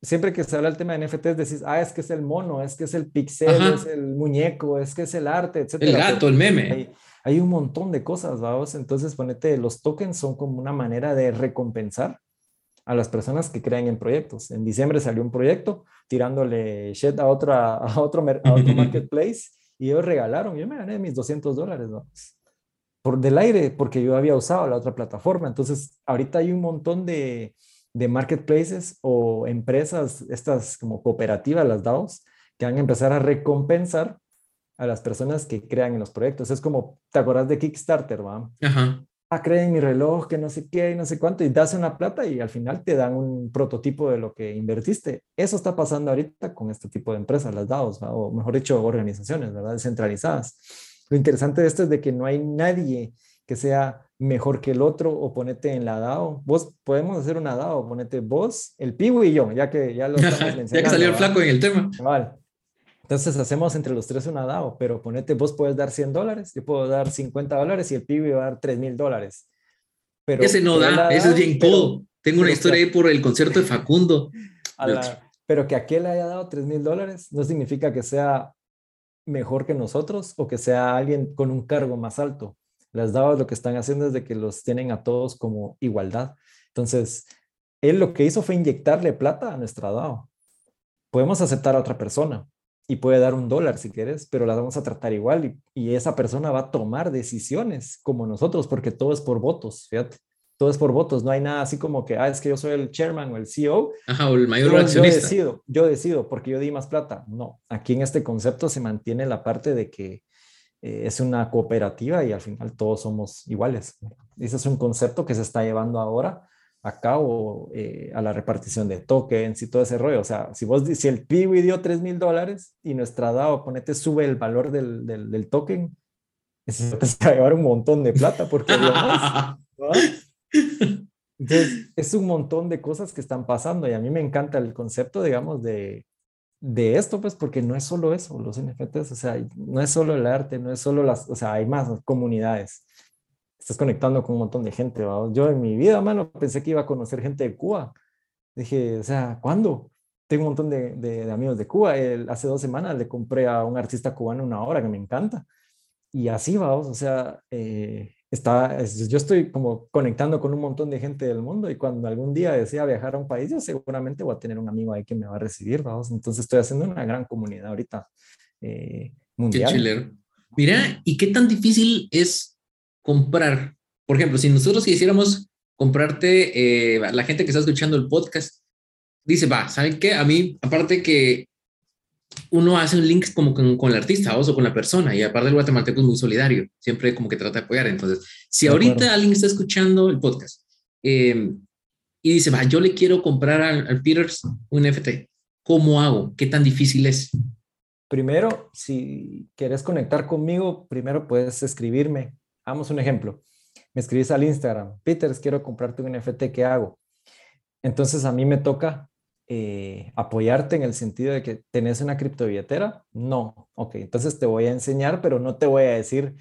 siempre que se habla el tema de NFTs, decís, ah, es que es el mono, es que es el pixel, es el muñeco, es que es el arte, etc. El gato, el meme hay un montón de cosas, vamos. Entonces, ponete, los tokens son como una manera de recompensar a las personas que crean en proyectos. En diciembre salió un proyecto tirándole shit a, otra, a, otro, a otro (laughs) marketplace y ellos regalaron, yo me gané mis 200 dólares, vamos. Por del aire, porque yo había usado la otra plataforma. Entonces, ahorita hay un montón de, de marketplaces o empresas, estas como cooperativas, las DAOs, que van a empezar a recompensar a las personas que crean en los proyectos. Es como, ¿te acuerdas de Kickstarter, va? Ajá. Ah, creen mi reloj, que no sé qué, no sé cuánto, y das una plata y al final te dan un prototipo de lo que invertiste. Eso está pasando ahorita con este tipo de empresas, las DAOs, o mejor dicho, organizaciones, ¿verdad? Descentralizadas. Lo interesante de esto es de que no hay nadie que sea mejor que el otro o ponete en la DAO. Vos podemos hacer una DAO, ponete vos, el Pibu y yo, ya que ya lo estamos (laughs) ya que salió el flaco en el tema. Vale. Entonces hacemos entre los tres una DAO, pero ponete, vos puedes dar 100 dólares, yo puedo dar 50 dólares y el pibe va a dar 3 mil dólares. Pero ese no da, ese es bien cool. Tengo una historia ahí por el concierto de Facundo. (laughs) pero que aquel haya dado 3 mil dólares no significa que sea mejor que nosotros o que sea alguien con un cargo más alto. Las DAOs lo que están haciendo es de que los tienen a todos como igualdad. Entonces, él lo que hizo fue inyectarle plata a nuestra DAO. Podemos aceptar a otra persona, y puede dar un dólar si quieres, pero la vamos a tratar igual y, esa persona va a tomar decisiones como nosotros, porque todo es por votos, fíjate. Todo es por votos, no hay nada así como que, ah, es que yo soy el chairman o el CEO. Ajá, o el mayor yo, accionista. Yo decido, yo decido porque yo di más plata. No, aquí en este concepto se mantiene la parte de que eh, es una cooperativa y al final todos somos iguales. Ese es un concepto que se está llevando ahora a cabo eh, a la repartición de tokens y todo ese rollo. O sea, si vos, si el Piwi dio 3 mil dólares y nuestra DAO, ponete, sube el valor del, del, del token, (laughs) se va a llevar un montón de plata porque (laughs) Entonces, es un montón de cosas que están pasando y a mí me encanta el concepto, digamos, de, de esto, pues, porque no es solo eso, los NFTs, o sea, no es solo el arte, no es solo las, o sea, hay más comunidades estás conectando con un montón de gente. Yo en mi vida, mano, pensé que iba a conocer gente de Cuba. Dije, o sea, ¿cuándo? Tengo un montón de, de, amigos de Cuba. El, hace dos semanas le compré a un artista cubano una obra que me encanta. Y así, vamos, o sea, eh, está, yo estoy como conectando con un montón de gente del mundo y cuando algún día desea viajar a un país, yo seguramente voy a tener un amigo ahí que me va a recibir, vamos. Entonces estoy haciendo una gran comunidad ahorita eh, mundial. Qué chilero. Mira, ¿y qué tan difícil es comprar, por ejemplo, si nosotros quisiéramos comprarte, eh, la gente que está escuchando el podcast, dice, va, ¿saben qué? A mí, aparte que uno hace un link como con, con el artista o con la persona y aparte el guatemalteco es muy solidario, siempre como que trata de apoyar. Entonces, si ahorita alguien está escuchando el podcast eh, y dice, va, yo le quiero comprar al, al Peters un NFT, ¿cómo hago? ¿Qué tan difícil es? Primero, si quieres conectar conmigo, primero puedes escribirme. Vamos un ejemplo. Me escribís al Instagram, Peters, quiero comprarte un NFT, ¿qué hago? Entonces a mí me toca eh, apoyarte en el sentido de que tenés una criptobilletera. No, ok, entonces te voy a enseñar, pero no te voy a decir,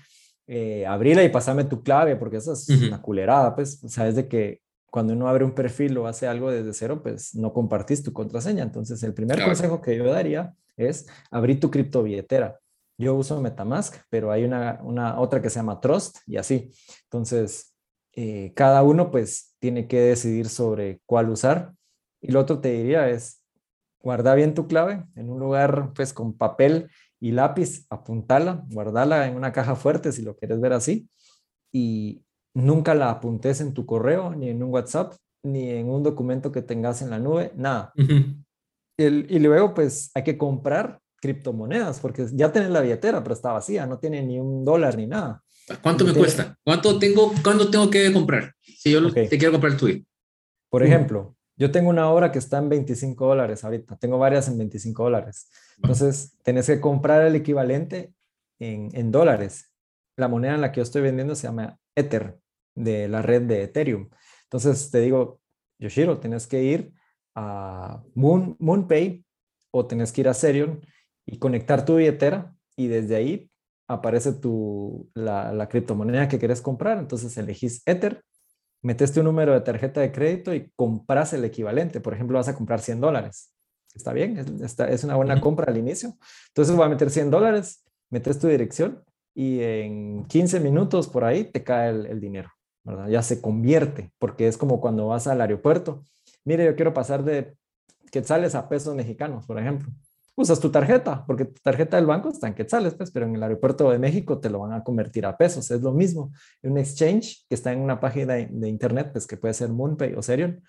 eh, abrila y pasame tu clave, porque eso es una culerada, pues, sabes de que cuando uno abre un perfil o hace algo desde cero, pues no compartís tu contraseña. Entonces, el primer consejo que yo daría es abrir tu criptobilletera. Yo uso Metamask, pero hay una, una otra que se llama Trust y así. Entonces, eh, cada uno pues tiene que decidir sobre cuál usar. Y lo otro te diría es, guarda bien tu clave en un lugar pues con papel y lápiz, apuntala, guardala en una caja fuerte si lo quieres ver así. Y nunca la apuntes en tu correo, ni en un WhatsApp, ni en un documento que tengas en la nube, nada y luego, pues, hay que comprar criptomonedas, porque ya tenés la billetera, pero está vacía, no tiene ni un dólar ni nada. ¿Cuánto me cuesta? ¿Cuánto tengo, ¿Cuándo tengo que comprar? Si yo te quiero comprar el tuyo. Por ejemplo, yo tengo una obra que está en 25 dólares ahorita, tengo varias en 25 dólares. Entonces, tenés que comprar el equivalente en, en dólares. La moneda en la que yo estoy vendiendo se llama Ether, de la red de Ethereum. Entonces, te digo, Yoshiro, tienes que ir a Moon, MoonPay o tenés que ir a Serion y conectar tu billetera y desde ahí aparece tu, la, la criptomoneda que quieres comprar. Entonces elegís Ether, metes tu número de tarjeta de crédito y compras el equivalente. Por ejemplo, vas a comprar 100 dólares. Está bien, es, es una buena compra al inicio. Entonces voy a meter 100 dólares, metes tu dirección y en 15 minutos por ahí te cae el, el dinero. ¿verdad? Ya se convierte, porque es como cuando vas al aeropuerto mire, yo quiero pasar de quetzales a pesos mexicanos, por ejemplo. Usas tu tarjeta, porque tu tarjeta del banco está en quetzales, pues, pero en el aeropuerto de México te lo van a convertir a pesos. Es lo mismo. Un exchange que está en una página de, internet, pues que puede ser MoonPay o Serion,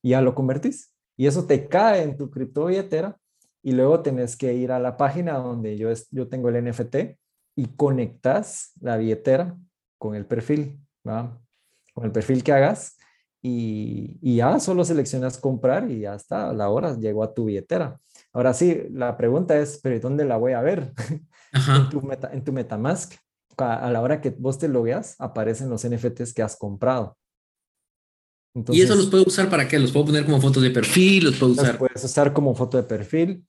y ya lo convertís. Y eso te cae en tu criptobilletera y luego tenés que ir a la página donde yo, yo tengo el NFT y conectas la billetera con el perfil, ¿va? con el perfil que hagas y, ya solo seleccionas comprar y ya está, la hora llegó a tu billetera. Ahora sí, la pregunta es, ¿pero dónde la voy a ver? (laughs) en, tu en tu Metamask, a, la hora que vos te logueas, aparecen los NFTs que has comprado. ¿Y eso los puedo usar para qué? ¿Los puedo poner como fotos de perfil? ¿Los puedo usar? Los puedes usar como foto de perfil.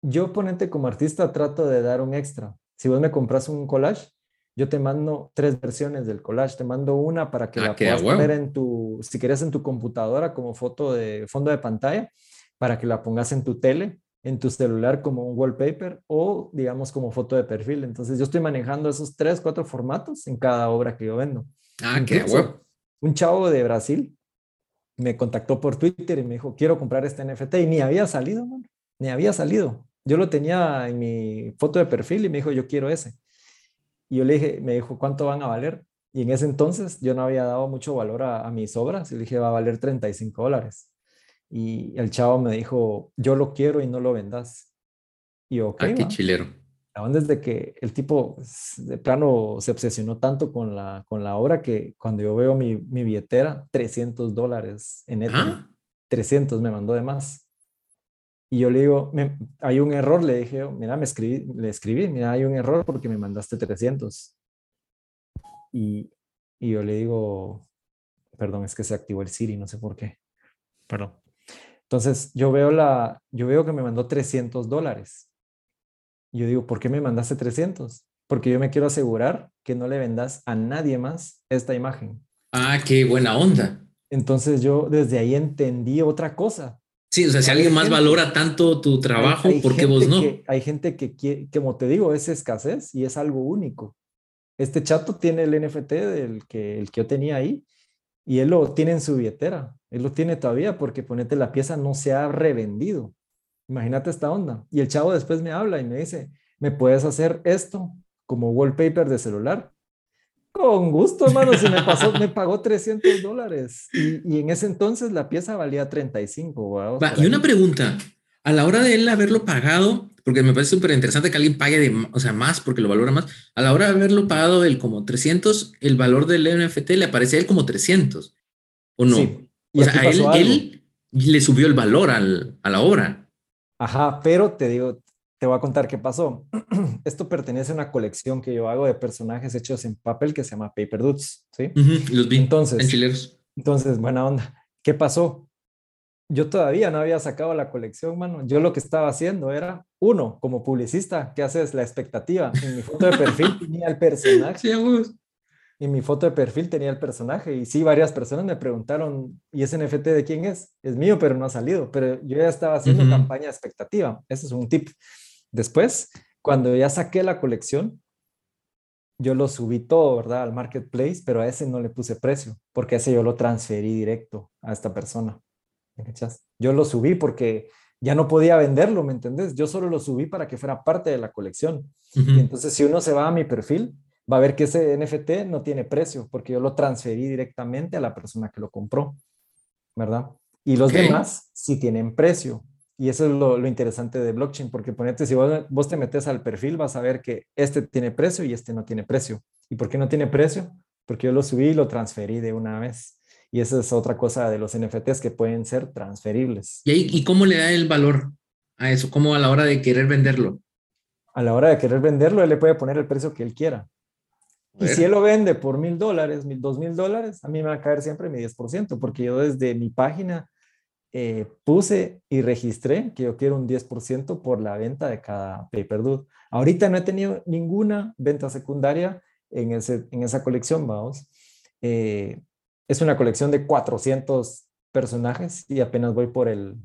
Yo, ponente como artista, trato de dar un extra. Si vos me compras un collage, yo te mando tres versiones del collage. Te mando una para que ah, la puedas poner en tu, si quieres en tu computadora como foto de fondo de pantalla, para que la pongas en tu tele, en tu celular como un wallpaper o digamos como foto de perfil. Entonces yo estoy manejando esos tres, cuatro formatos en cada obra que yo vendo. Ah, qué bueno. Un chavo de Brasil me contactó por Twitter y me dijo, quiero comprar este NFT y ni había salido, ni había salido. Yo lo tenía en mi foto de perfil y me dijo, yo quiero ese. Y yo le dije, me dijo, ¿cuánto van a valer? Y en ese entonces yo no había dado mucho valor a, mis obras y le dije, va a valer 35 dólares. Y el chavo me dijo, yo lo quiero y no lo vendas. Y yo, ok. Ah, qué chilero. Aún desde que el tipo de plano se obsesionó tanto con la, con la obra que cuando yo veo mi, mi billetera, 300 dólares en Ethereum, 300 me mandó de más. Y yo le digo, hay un error, le dije, mira, me escribí, le escribí, mira, hay un error porque me mandaste 300. Y, y yo le digo, perdón, es que se activó el Siri, no sé por qué. Perdón. Entonces, yo veo, la, yo veo que me mandó 300 dólares. Yo digo, ¿por qué me mandaste 300? Porque yo me quiero asegurar que no le vendas a nadie más esta imagen. Ah, qué buena onda. Entonces yo desde ahí entendí otra cosa. Sí, o sea, si alguien más valora tanto tu trabajo, ¿por qué vos no? hay gente que, quiere, como te digo, es escasez y es algo único. Este chato tiene el NFT del que, el que yo tenía ahí y él lo tiene en su billetera. Él lo tiene todavía porque ponete la pieza no se ha revendido. Imagínate esta onda. Y el chavo después me habla y me dice, ¿me puedes hacer esto como wallpaper de celular? Con gusto, hermano, si me pasó, me pagó 300 dólares. Y, en ese entonces la pieza valía 35. y una pregunta, a la hora de él haberlo pagado, porque me parece súper interesante que alguien pague de, o sea, más porque lo valora más, a la hora de haberlo pagado él como 300, el valor del NFT le aparece a él como 300, ¿o no? Sí. O sea, a él, él, le subió el valor al, a la obra. Ajá, pero te digo, te voy a contar qué pasó. (clears throat) Esto pertenece a una colección que yo hago de personajes hechos en papel que se llama Paper Dudes, ¿sí? los vi entonces, en Entonces, buena onda. ¿Qué pasó? Yo todavía no había sacado la colección, mano. Yo lo que estaba haciendo era, uno, como publicista, ¿qué haces? La expectativa. En mi foto de perfil (laughs) tenía el personaje. Sí, en mi foto de perfil tenía el personaje y sí, varias personas me preguntaron, ¿y ese NFT de quién es? Es mío, pero no ha salido. Pero yo ya estaba haciendo campaña de expectativa. Ese es un tip. Después, cuando ya saqué la colección, yo lo subí todo, ¿verdad? Al marketplace, pero a ese no le puse precio, porque ese yo lo transferí directo a esta persona. Yo lo subí porque ya no podía venderlo, ¿me entendés? Yo solo lo subí para que fuera parte de la colección. entonces, si uno se va a mi perfil, va a ver que ese NFT no tiene precio, porque yo lo transferí directamente a la persona que lo compró, ¿verdad? Y los demás sí tienen precio. Y eso es lo, interesante de blockchain, porque ponete, si vos, te metes al perfil, vas a ver que este tiene precio y este no tiene precio. ¿Y por qué no tiene precio? Porque yo lo subí y lo transferí de una vez. Y esa es otra cosa de los NFTs que pueden ser transferibles. ¿Y, ¿Y cómo le da el valor a eso? ¿Cómo a la hora de querer venderlo? A la hora de querer venderlo, él le puede poner el precio que él quiera. Y si él lo vende por mil dólares, mil, dos mil dólares, a mí me va a caer siempre mi 10%, porque yo desde mi página eh, puse y registré que yo quiero un 10% por la venta de cada paper dude. Ahorita no he tenido ninguna venta secundaria en, ese, en esa colección, vamos. Eh, es una colección de 400 personajes y apenas voy por el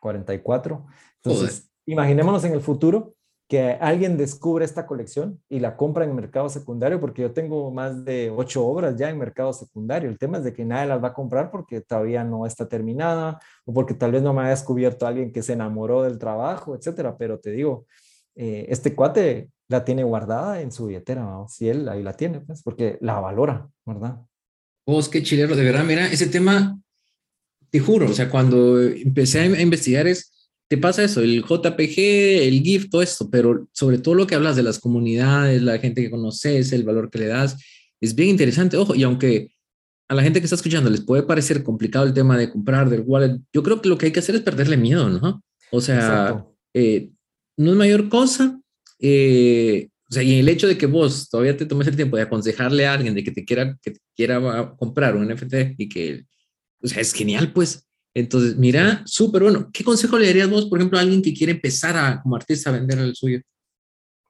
44. Entonces, imaginémonos en el futuro que alguien descubre esta colección y la compra en mercado secundario, porque yo tengo más de ocho obras ya en mercado secundario. El tema es de que nadie las va a comprar porque todavía no está terminada o porque tal vez no me haya descubierto alguien que se enamoró del trabajo, etcétera. Pero te digo, eh, este cuate la tiene guardada en su billetera, vamos, si él ahí la tiene, pues, porque la valora, ¿verdad? Vos, qué chilero, de verdad, mira, ese tema, te juro, o sea, cuando empecé a investigar es te pasa eso, el JPG, el GIF, todo esto, pero sobre todo lo que hablas de las comunidades, la gente que conoces, el valor que le das, es bien interesante. Ojo, y aunque a la gente que está escuchando les puede parecer complicado el tema de comprar del wallet, yo creo que lo que hay que hacer es perderle miedo, ¿no? O sea, eh, no es mayor cosa. Eh, o sea, y el hecho de que vos todavía te tomes el tiempo de aconsejarle a alguien de que te quiera, que quiera comprar un NFT y que, o sea, es genial, pues. Entonces, mira, súper bueno. ¿Qué consejo le darías vos, por ejemplo, a alguien que quiere empezar a, como artista a vender el suyo?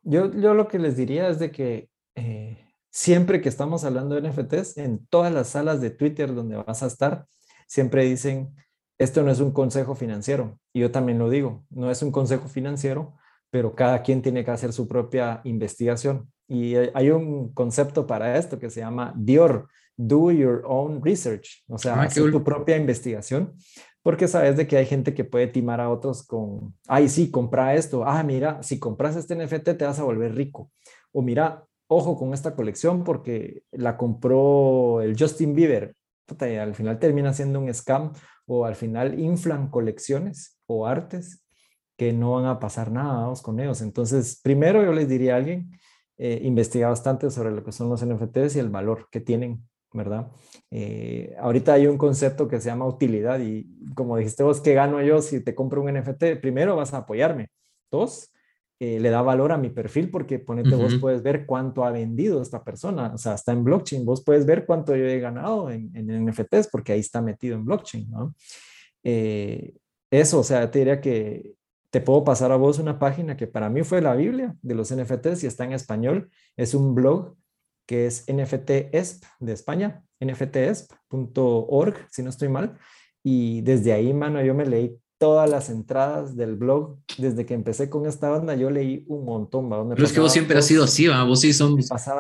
Yo, yo lo que les diría es de que eh, siempre que estamos hablando de NFTs, en todas las salas de Twitter donde vas a estar, siempre dicen, esto no es un consejo financiero. Y yo también lo digo, no es un consejo financiero, pero cada quien tiene que hacer su propia investigación. Y hay un concepto para esto que se llama Dior, do your own research, o sea, ah, hacer tu propia investigación, porque sabes de que hay gente que puede timar a otros con, ay, sí, compra esto, ah, mira, si compras este NFT te vas a volver rico, o mira, ojo con esta colección porque la compró el Justin Bieber, y al final termina siendo un scam, o al final inflan colecciones o artes que no van a pasar nada vamos, con ellos. Entonces, primero yo les diría a alguien, eh, investiga bastante sobre lo que son los NFTs y el valor que tienen ¿verdad? Eh, ahorita hay un concepto que se llama utilidad y como dijiste vos, ¿qué gano yo si te compro un NFT? Primero vas a apoyarme. Dos, eh, le da valor a mi perfil porque ponete, vos puedes ver cuánto ha vendido esta persona, o sea, está en blockchain, vos puedes ver cuánto yo he ganado en, en NFTs porque ahí está metido en blockchain, ¿no? Eh, eso, o sea, te diría que te puedo pasar a vos una página que para mí fue la Biblia de los NFTs y está en español, es un blog que es NFTESP de España, nftesp.org, si no estoy mal. Y desde ahí, mano, yo me leí todas las entradas del blog. Desde que empecé con esta banda, yo leí un montón. ¿va? Pero es que vos siempre has sido así, ¿va? Vos sí son,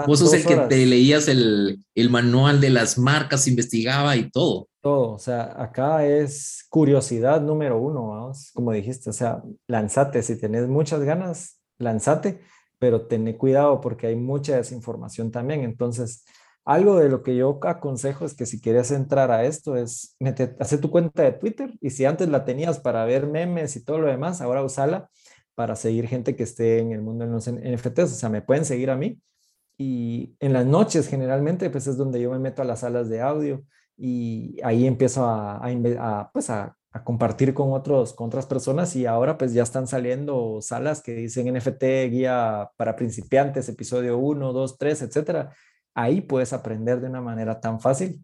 vos sos el que te leías el, el manual de las marcas, investigaba y todo. Todo, o sea, acá es curiosidad número uno, vamos, como dijiste, o sea, lanzate, si tenés muchas ganas, lanzate pero tené cuidado porque hay mucha desinformación también. Entonces, algo de lo que yo aconsejo es que si quieres entrar a esto es hacer tu cuenta de Twitter y si antes la tenías para ver memes y todo lo demás, ahora usala para seguir gente que esté en el mundo de los NFTs. O sea, me pueden seguir a mí y en las noches generalmente pues es donde yo me meto a las salas de audio y ahí empiezo a, a, pues a, a, compartir con, otros, con otras personas y ahora pues ya están saliendo salas que dicen NFT, guía para principiantes, episodio 1, 2, 3, etcétera. Ahí puedes aprender de una manera tan fácil.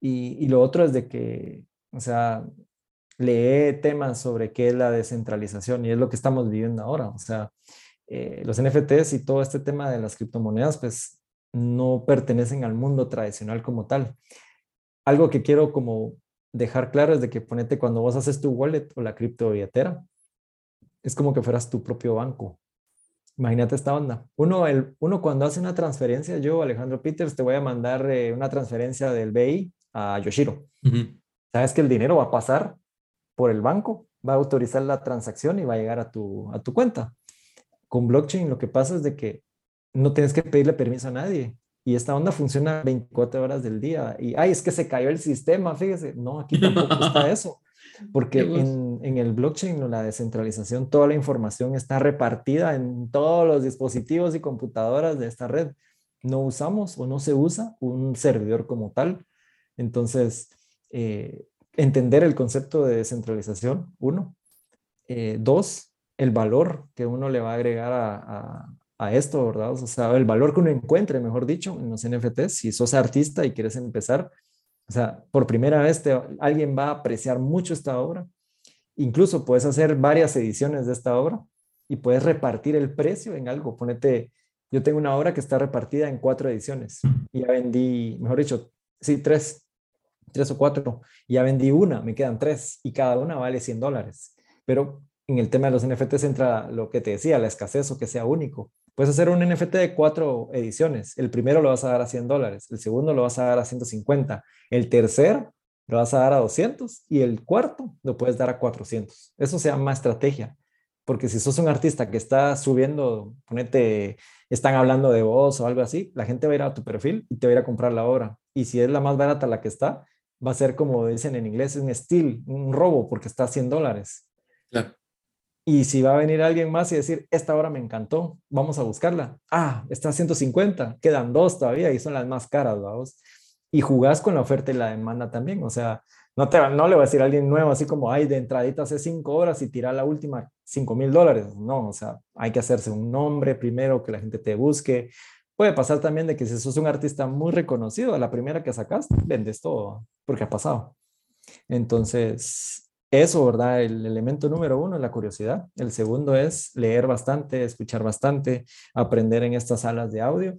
Y, y lo otro es de que, o sea, lee temas sobre qué es la descentralización y es lo que estamos viviendo ahora. O sea, eh, los NFTs y todo este tema de las criptomonedas, pues no pertenecen al mundo tradicional como tal algo que quiero como dejar claro es de que ponete cuando vos haces tu wallet o la cripto billetera, es como que fueras tu propio banco. Imagínate esta onda. Uno, el, uno cuando hace una transferencia, yo, Alejandro Peters, te voy a mandar eh, una transferencia del BI a Yoshiro. Sabes que el dinero va a pasar por el banco, va a autorizar la transacción y va a llegar a tu, a tu cuenta. Con blockchain lo que pasa es de que no tienes que pedirle permiso a nadie y esta onda funciona 24 horas del día. Y, ay, es que se cayó el sistema, fíjese. No, aquí tampoco está (laughs) eso. Porque en, en, el blockchain o la descentralización, toda la información está repartida en todos los dispositivos y computadoras de esta red. No usamos o no se usa un servidor como tal. Entonces, eh, entender el concepto de descentralización, uno. Eh, dos, el valor que uno le va a agregar a, a esto, ¿verdad? O sea, el valor que uno encuentre, mejor dicho, en los NFTs, si sos artista y quieres empezar, o sea, por primera vez alguien va a apreciar mucho esta obra. Incluso puedes hacer varias ediciones de esta obra y puedes repartir el precio en algo. Ponete, yo tengo una obra que está repartida en cuatro ediciones y ya vendí, mejor dicho, sí, tres, tres o cuatro. Y ya vendí una, me quedan tres y cada una vale 100 dólares. Pero en el tema de los NFTs entra lo que te decía, la escasez o que sea único. Puedes hacer un NFT de cuatro ediciones. El primero lo vas a dar a 100 dólares, el segundo lo vas a dar a 150, el tercer lo vas a dar a 200 y el cuarto lo puedes dar a 400. Eso se llama estrategia, porque si sos un artista que está subiendo, ponete, están hablando de vos o algo así, la gente va a ir a tu perfil y te va a ir a comprar la obra. Y si es la más barata la que está, va a ser como dicen en inglés, un steal, un robo, porque está a 100 dólares. Claro. Y si va a venir alguien más y decir, esta hora me encantó, vamos a buscarla. Ah, está a 150, quedan dos todavía y son las más caras, vamos. Y jugás con la oferta y la demanda también. O sea, no, te, no le va a decir a alguien nuevo así como, ay, de entradita hace cinco horas y tirar la última cinco mil dólares. No, o sea, hay que hacerse un nombre primero, que la gente te busque. Puede pasar también de que si sos un artista muy reconocido, a la primera que sacas, vendes todo, porque ha pasado. Entonces, eso, ¿verdad? El elemento número uno es la curiosidad. El segundo es leer bastante, escuchar bastante, aprender en estas salas de audio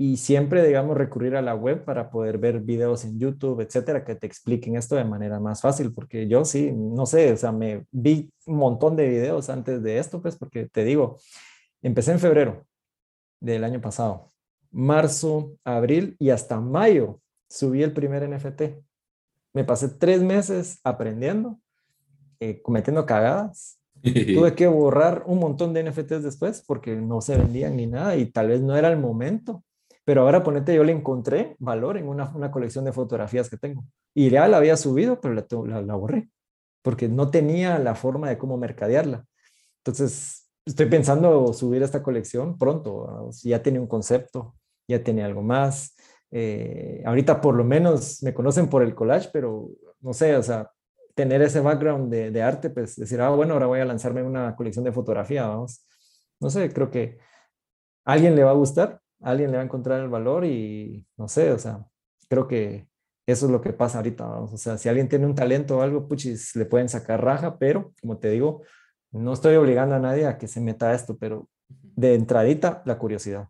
y siempre, digamos, recurrir a la web para poder ver videos en YouTube, etcétera, que te expliquen esto de manera más fácil, porque yo sí, no sé, o sea, me vi un montón de videos antes de esto, pues, porque te digo, empecé en febrero del año pasado, marzo, abril y hasta mayo subí el primer NFT. Me pasé tres meses aprendiendo eh, cometiendo cagadas. Tuve que borrar un montón de NFTs después porque no se vendían ni nada y tal vez no era el momento. Pero ahora ponete, yo le encontré valor en una, una colección de fotografías que tengo. Y ya la había subido, pero la, la, borré porque no tenía la forma de cómo mercadearla. Entonces, estoy pensando subir esta colección pronto. Si ya tiene un concepto, ya tiene algo más. Eh, ahorita por lo menos me conocen por el collage, pero no sé, o sea, tener ese background de, de, arte, pues decir, ah, bueno, ahora voy a lanzarme una colección de fotografía, vamos. No sé, creo que a alguien le va a gustar, a alguien le va a encontrar el valor y no sé, o sea, creo que eso es lo que pasa ahorita, vamos. O sea, si alguien tiene un talento o algo, puchis, le pueden sacar raja, pero como te digo, no estoy obligando a nadie a que se meta a esto, pero de entradita, la curiosidad.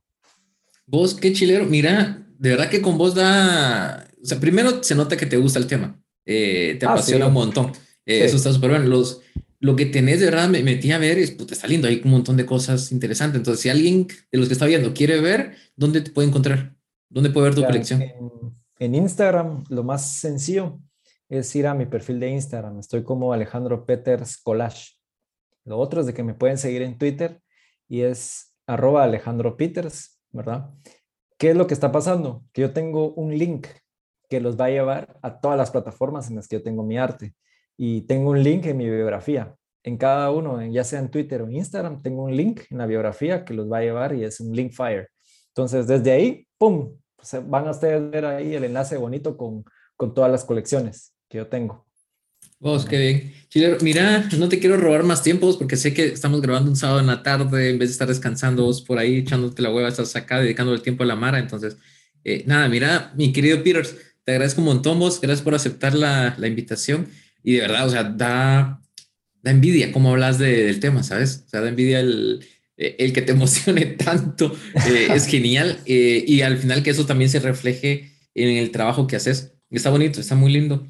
Vos, qué chilero, mira, de verdad que con vos da, o sea, primero se nota que te gusta el tema. Eh, te ah, apasiona un montón. Eh, eso está súper bueno. Los, lo que tenés de verdad me metí a ver es, puta, está lindo, hay un montón de cosas interesantes. Entonces, si alguien de los que está viendo quiere ver, ¿dónde te puede encontrar? ¿Dónde puede ver tu colección? En, Instagram, lo más sencillo es ir a mi perfil de Instagram. Estoy como Alejandro Peters Collage. Lo otro es de que me pueden seguir en Twitter y es arroba Alejandro Peters, ¿verdad? ¿Qué es lo que está pasando? Que yo tengo un link que los va a llevar a todas las plataformas en las que yo tengo mi arte. Y tengo un link en mi biografía. En cada uno, ya sea en Twitter o Instagram, tengo un link en la biografía que los va a llevar y es un link fire. Entonces, desde ahí, ¡pum! van a ustedes ver ahí el enlace bonito con, con todas las colecciones que yo tengo. Vos, qué bien. Chilero, mira, no te quiero robar más tiempos porque sé que estamos grabando un sábado en la tarde, en vez de estar descansando vos por ahí, echándote la hueva, estás acá dedicando el tiempo a la Mara. Entonces, eh, nada, mira, mi querido Peters, te agradezco un montón vos, gracias por aceptar la, la invitación. Y de verdad, o sea, da, da envidia cómo hablas de, del tema, ¿sabes? O sea, da envidia el, el que te (laughs) emocione tanto, eh, es (laughs) genial. Eh, y al final que eso también se refleje en el trabajo que haces. Está bonito, está muy lindo.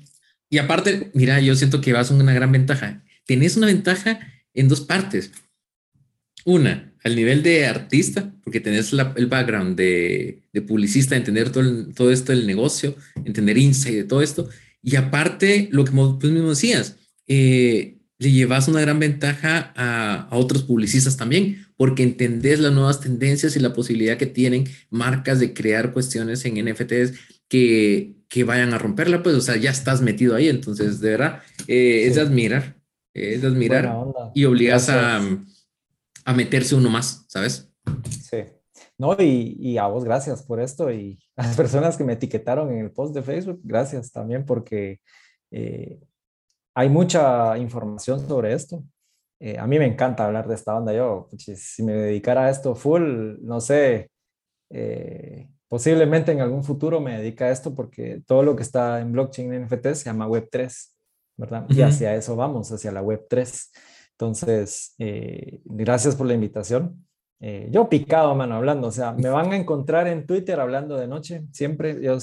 Y aparte, mira, yo siento que vas a una gran ventaja. Tenés una ventaja en dos partes. Una, al nivel de artista, porque tenés el background de, de publicista, entender todo, todo esto del negocio, entender insight de todo esto. Y aparte, lo que vos mismo decías, eh, le llevas una gran ventaja a, a, otros publicistas también, porque entendés las nuevas tendencias y la posibilidad que tienen marcas de crear cuestiones en NFTs que, que vayan a romperla, pues, o sea, ya estás metido ahí, entonces, de verdad, eh, es de admirar, es de admirar y obligas a, a, meterse uno más, ¿sabes? Sí. No, y, y, a vos gracias por esto y a las personas que me etiquetaron en el post de Facebook, gracias también porque eh, hay mucha información sobre esto. Eh, a mí me encanta hablar de esta onda. Yo, si me dedicara a esto full, no sé, eh, posiblemente en algún futuro me dedica a esto porque todo lo que está en blockchain en NFT se llama Web3, ¿verdad? Y hacia eso vamos, hacia la Web3. Entonces, eh, gracias por la invitación. Eh, yo picado, mano, hablando, o sea, me van a encontrar en Twitter hablando de noche, siempre. Yo,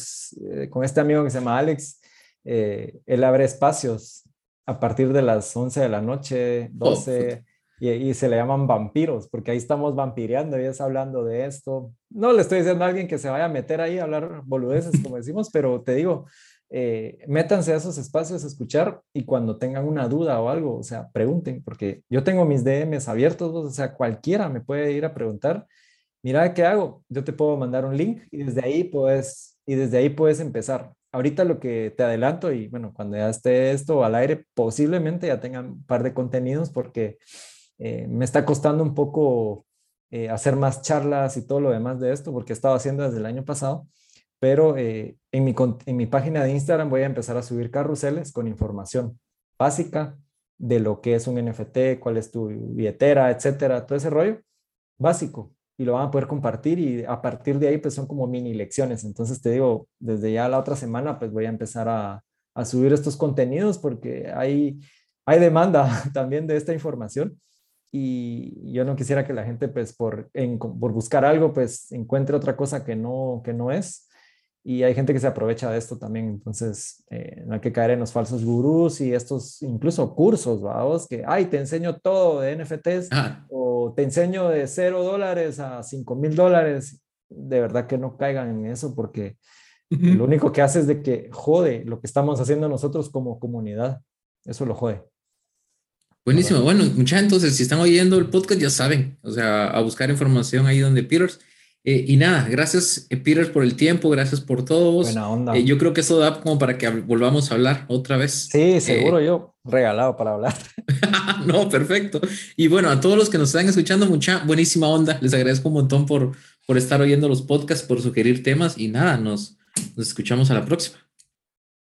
eh, con este amigo que se llama Alex, él abre espacios a partir de las 11 de la noche, 12 y, se le llaman vampiros, porque ahí estamos vampireando y es hablando de esto. No le estoy diciendo a alguien que se vaya a meter ahí a hablar boludeces, como decimos, pero te digo, eh, métanse a esos espacios a escuchar y cuando tengan una duda o algo, o sea, pregunten, porque yo tengo mis DMs abiertos, o sea, cualquiera me puede ir a preguntar, mira, ¿qué hago? Yo te puedo mandar un link y desde ahí puedes, y desde ahí puedes empezar. Ahorita lo que te adelanto y bueno, cuando ya esté esto al aire, posiblemente ya tengan un par de contenidos porque eh, me está costando un poco eh, hacer más charlas y todo lo demás de esto, porque he estado haciendo desde el año pasado, pero eh, en, mi, en mi página de Instagram voy a empezar a subir carruseles con información básica de lo que es un NFT, cuál es tu billetera, etcétera, todo ese rollo básico y lo van a poder compartir y a partir de ahí pues son como mini lecciones. Entonces te digo, desde ya la otra semana pues voy a empezar a, a subir estos contenidos porque hay, hay demanda (laughs) también de esta información y yo no quisiera que la gente, pues, por, por buscar algo, pues, encuentre otra cosa que no, que no es. Y hay gente que se aprovecha de esto también. Entonces, eh, no hay que caer en los falsos gurús y estos, incluso cursos, vamos, que, ay, te enseño todo de NFTs o te enseño de cero dólares a cinco mil dólares. De verdad que no caigan en eso porque lo único que hace es de que jode lo que estamos haciendo nosotros como comunidad. Eso lo jode. Buenísimo. Bueno, muchachos, entonces, si están oyendo el podcast, ya saben, o sea, a buscar información ahí donde Peters. Eh, y nada, gracias, eh, Peters, por el tiempo, gracias por todo. Buena onda. Eh, yo creo que eso da como para que volvamos a hablar otra vez. Sí, seguro yo, regalado para hablar. (laughs) no, perfecto. Y bueno, a todos los que nos están escuchando, mucha buenísima onda. Les agradezco un montón por, por estar oyendo los podcasts, por sugerir temas y nada, nos, nos escuchamos a la próxima.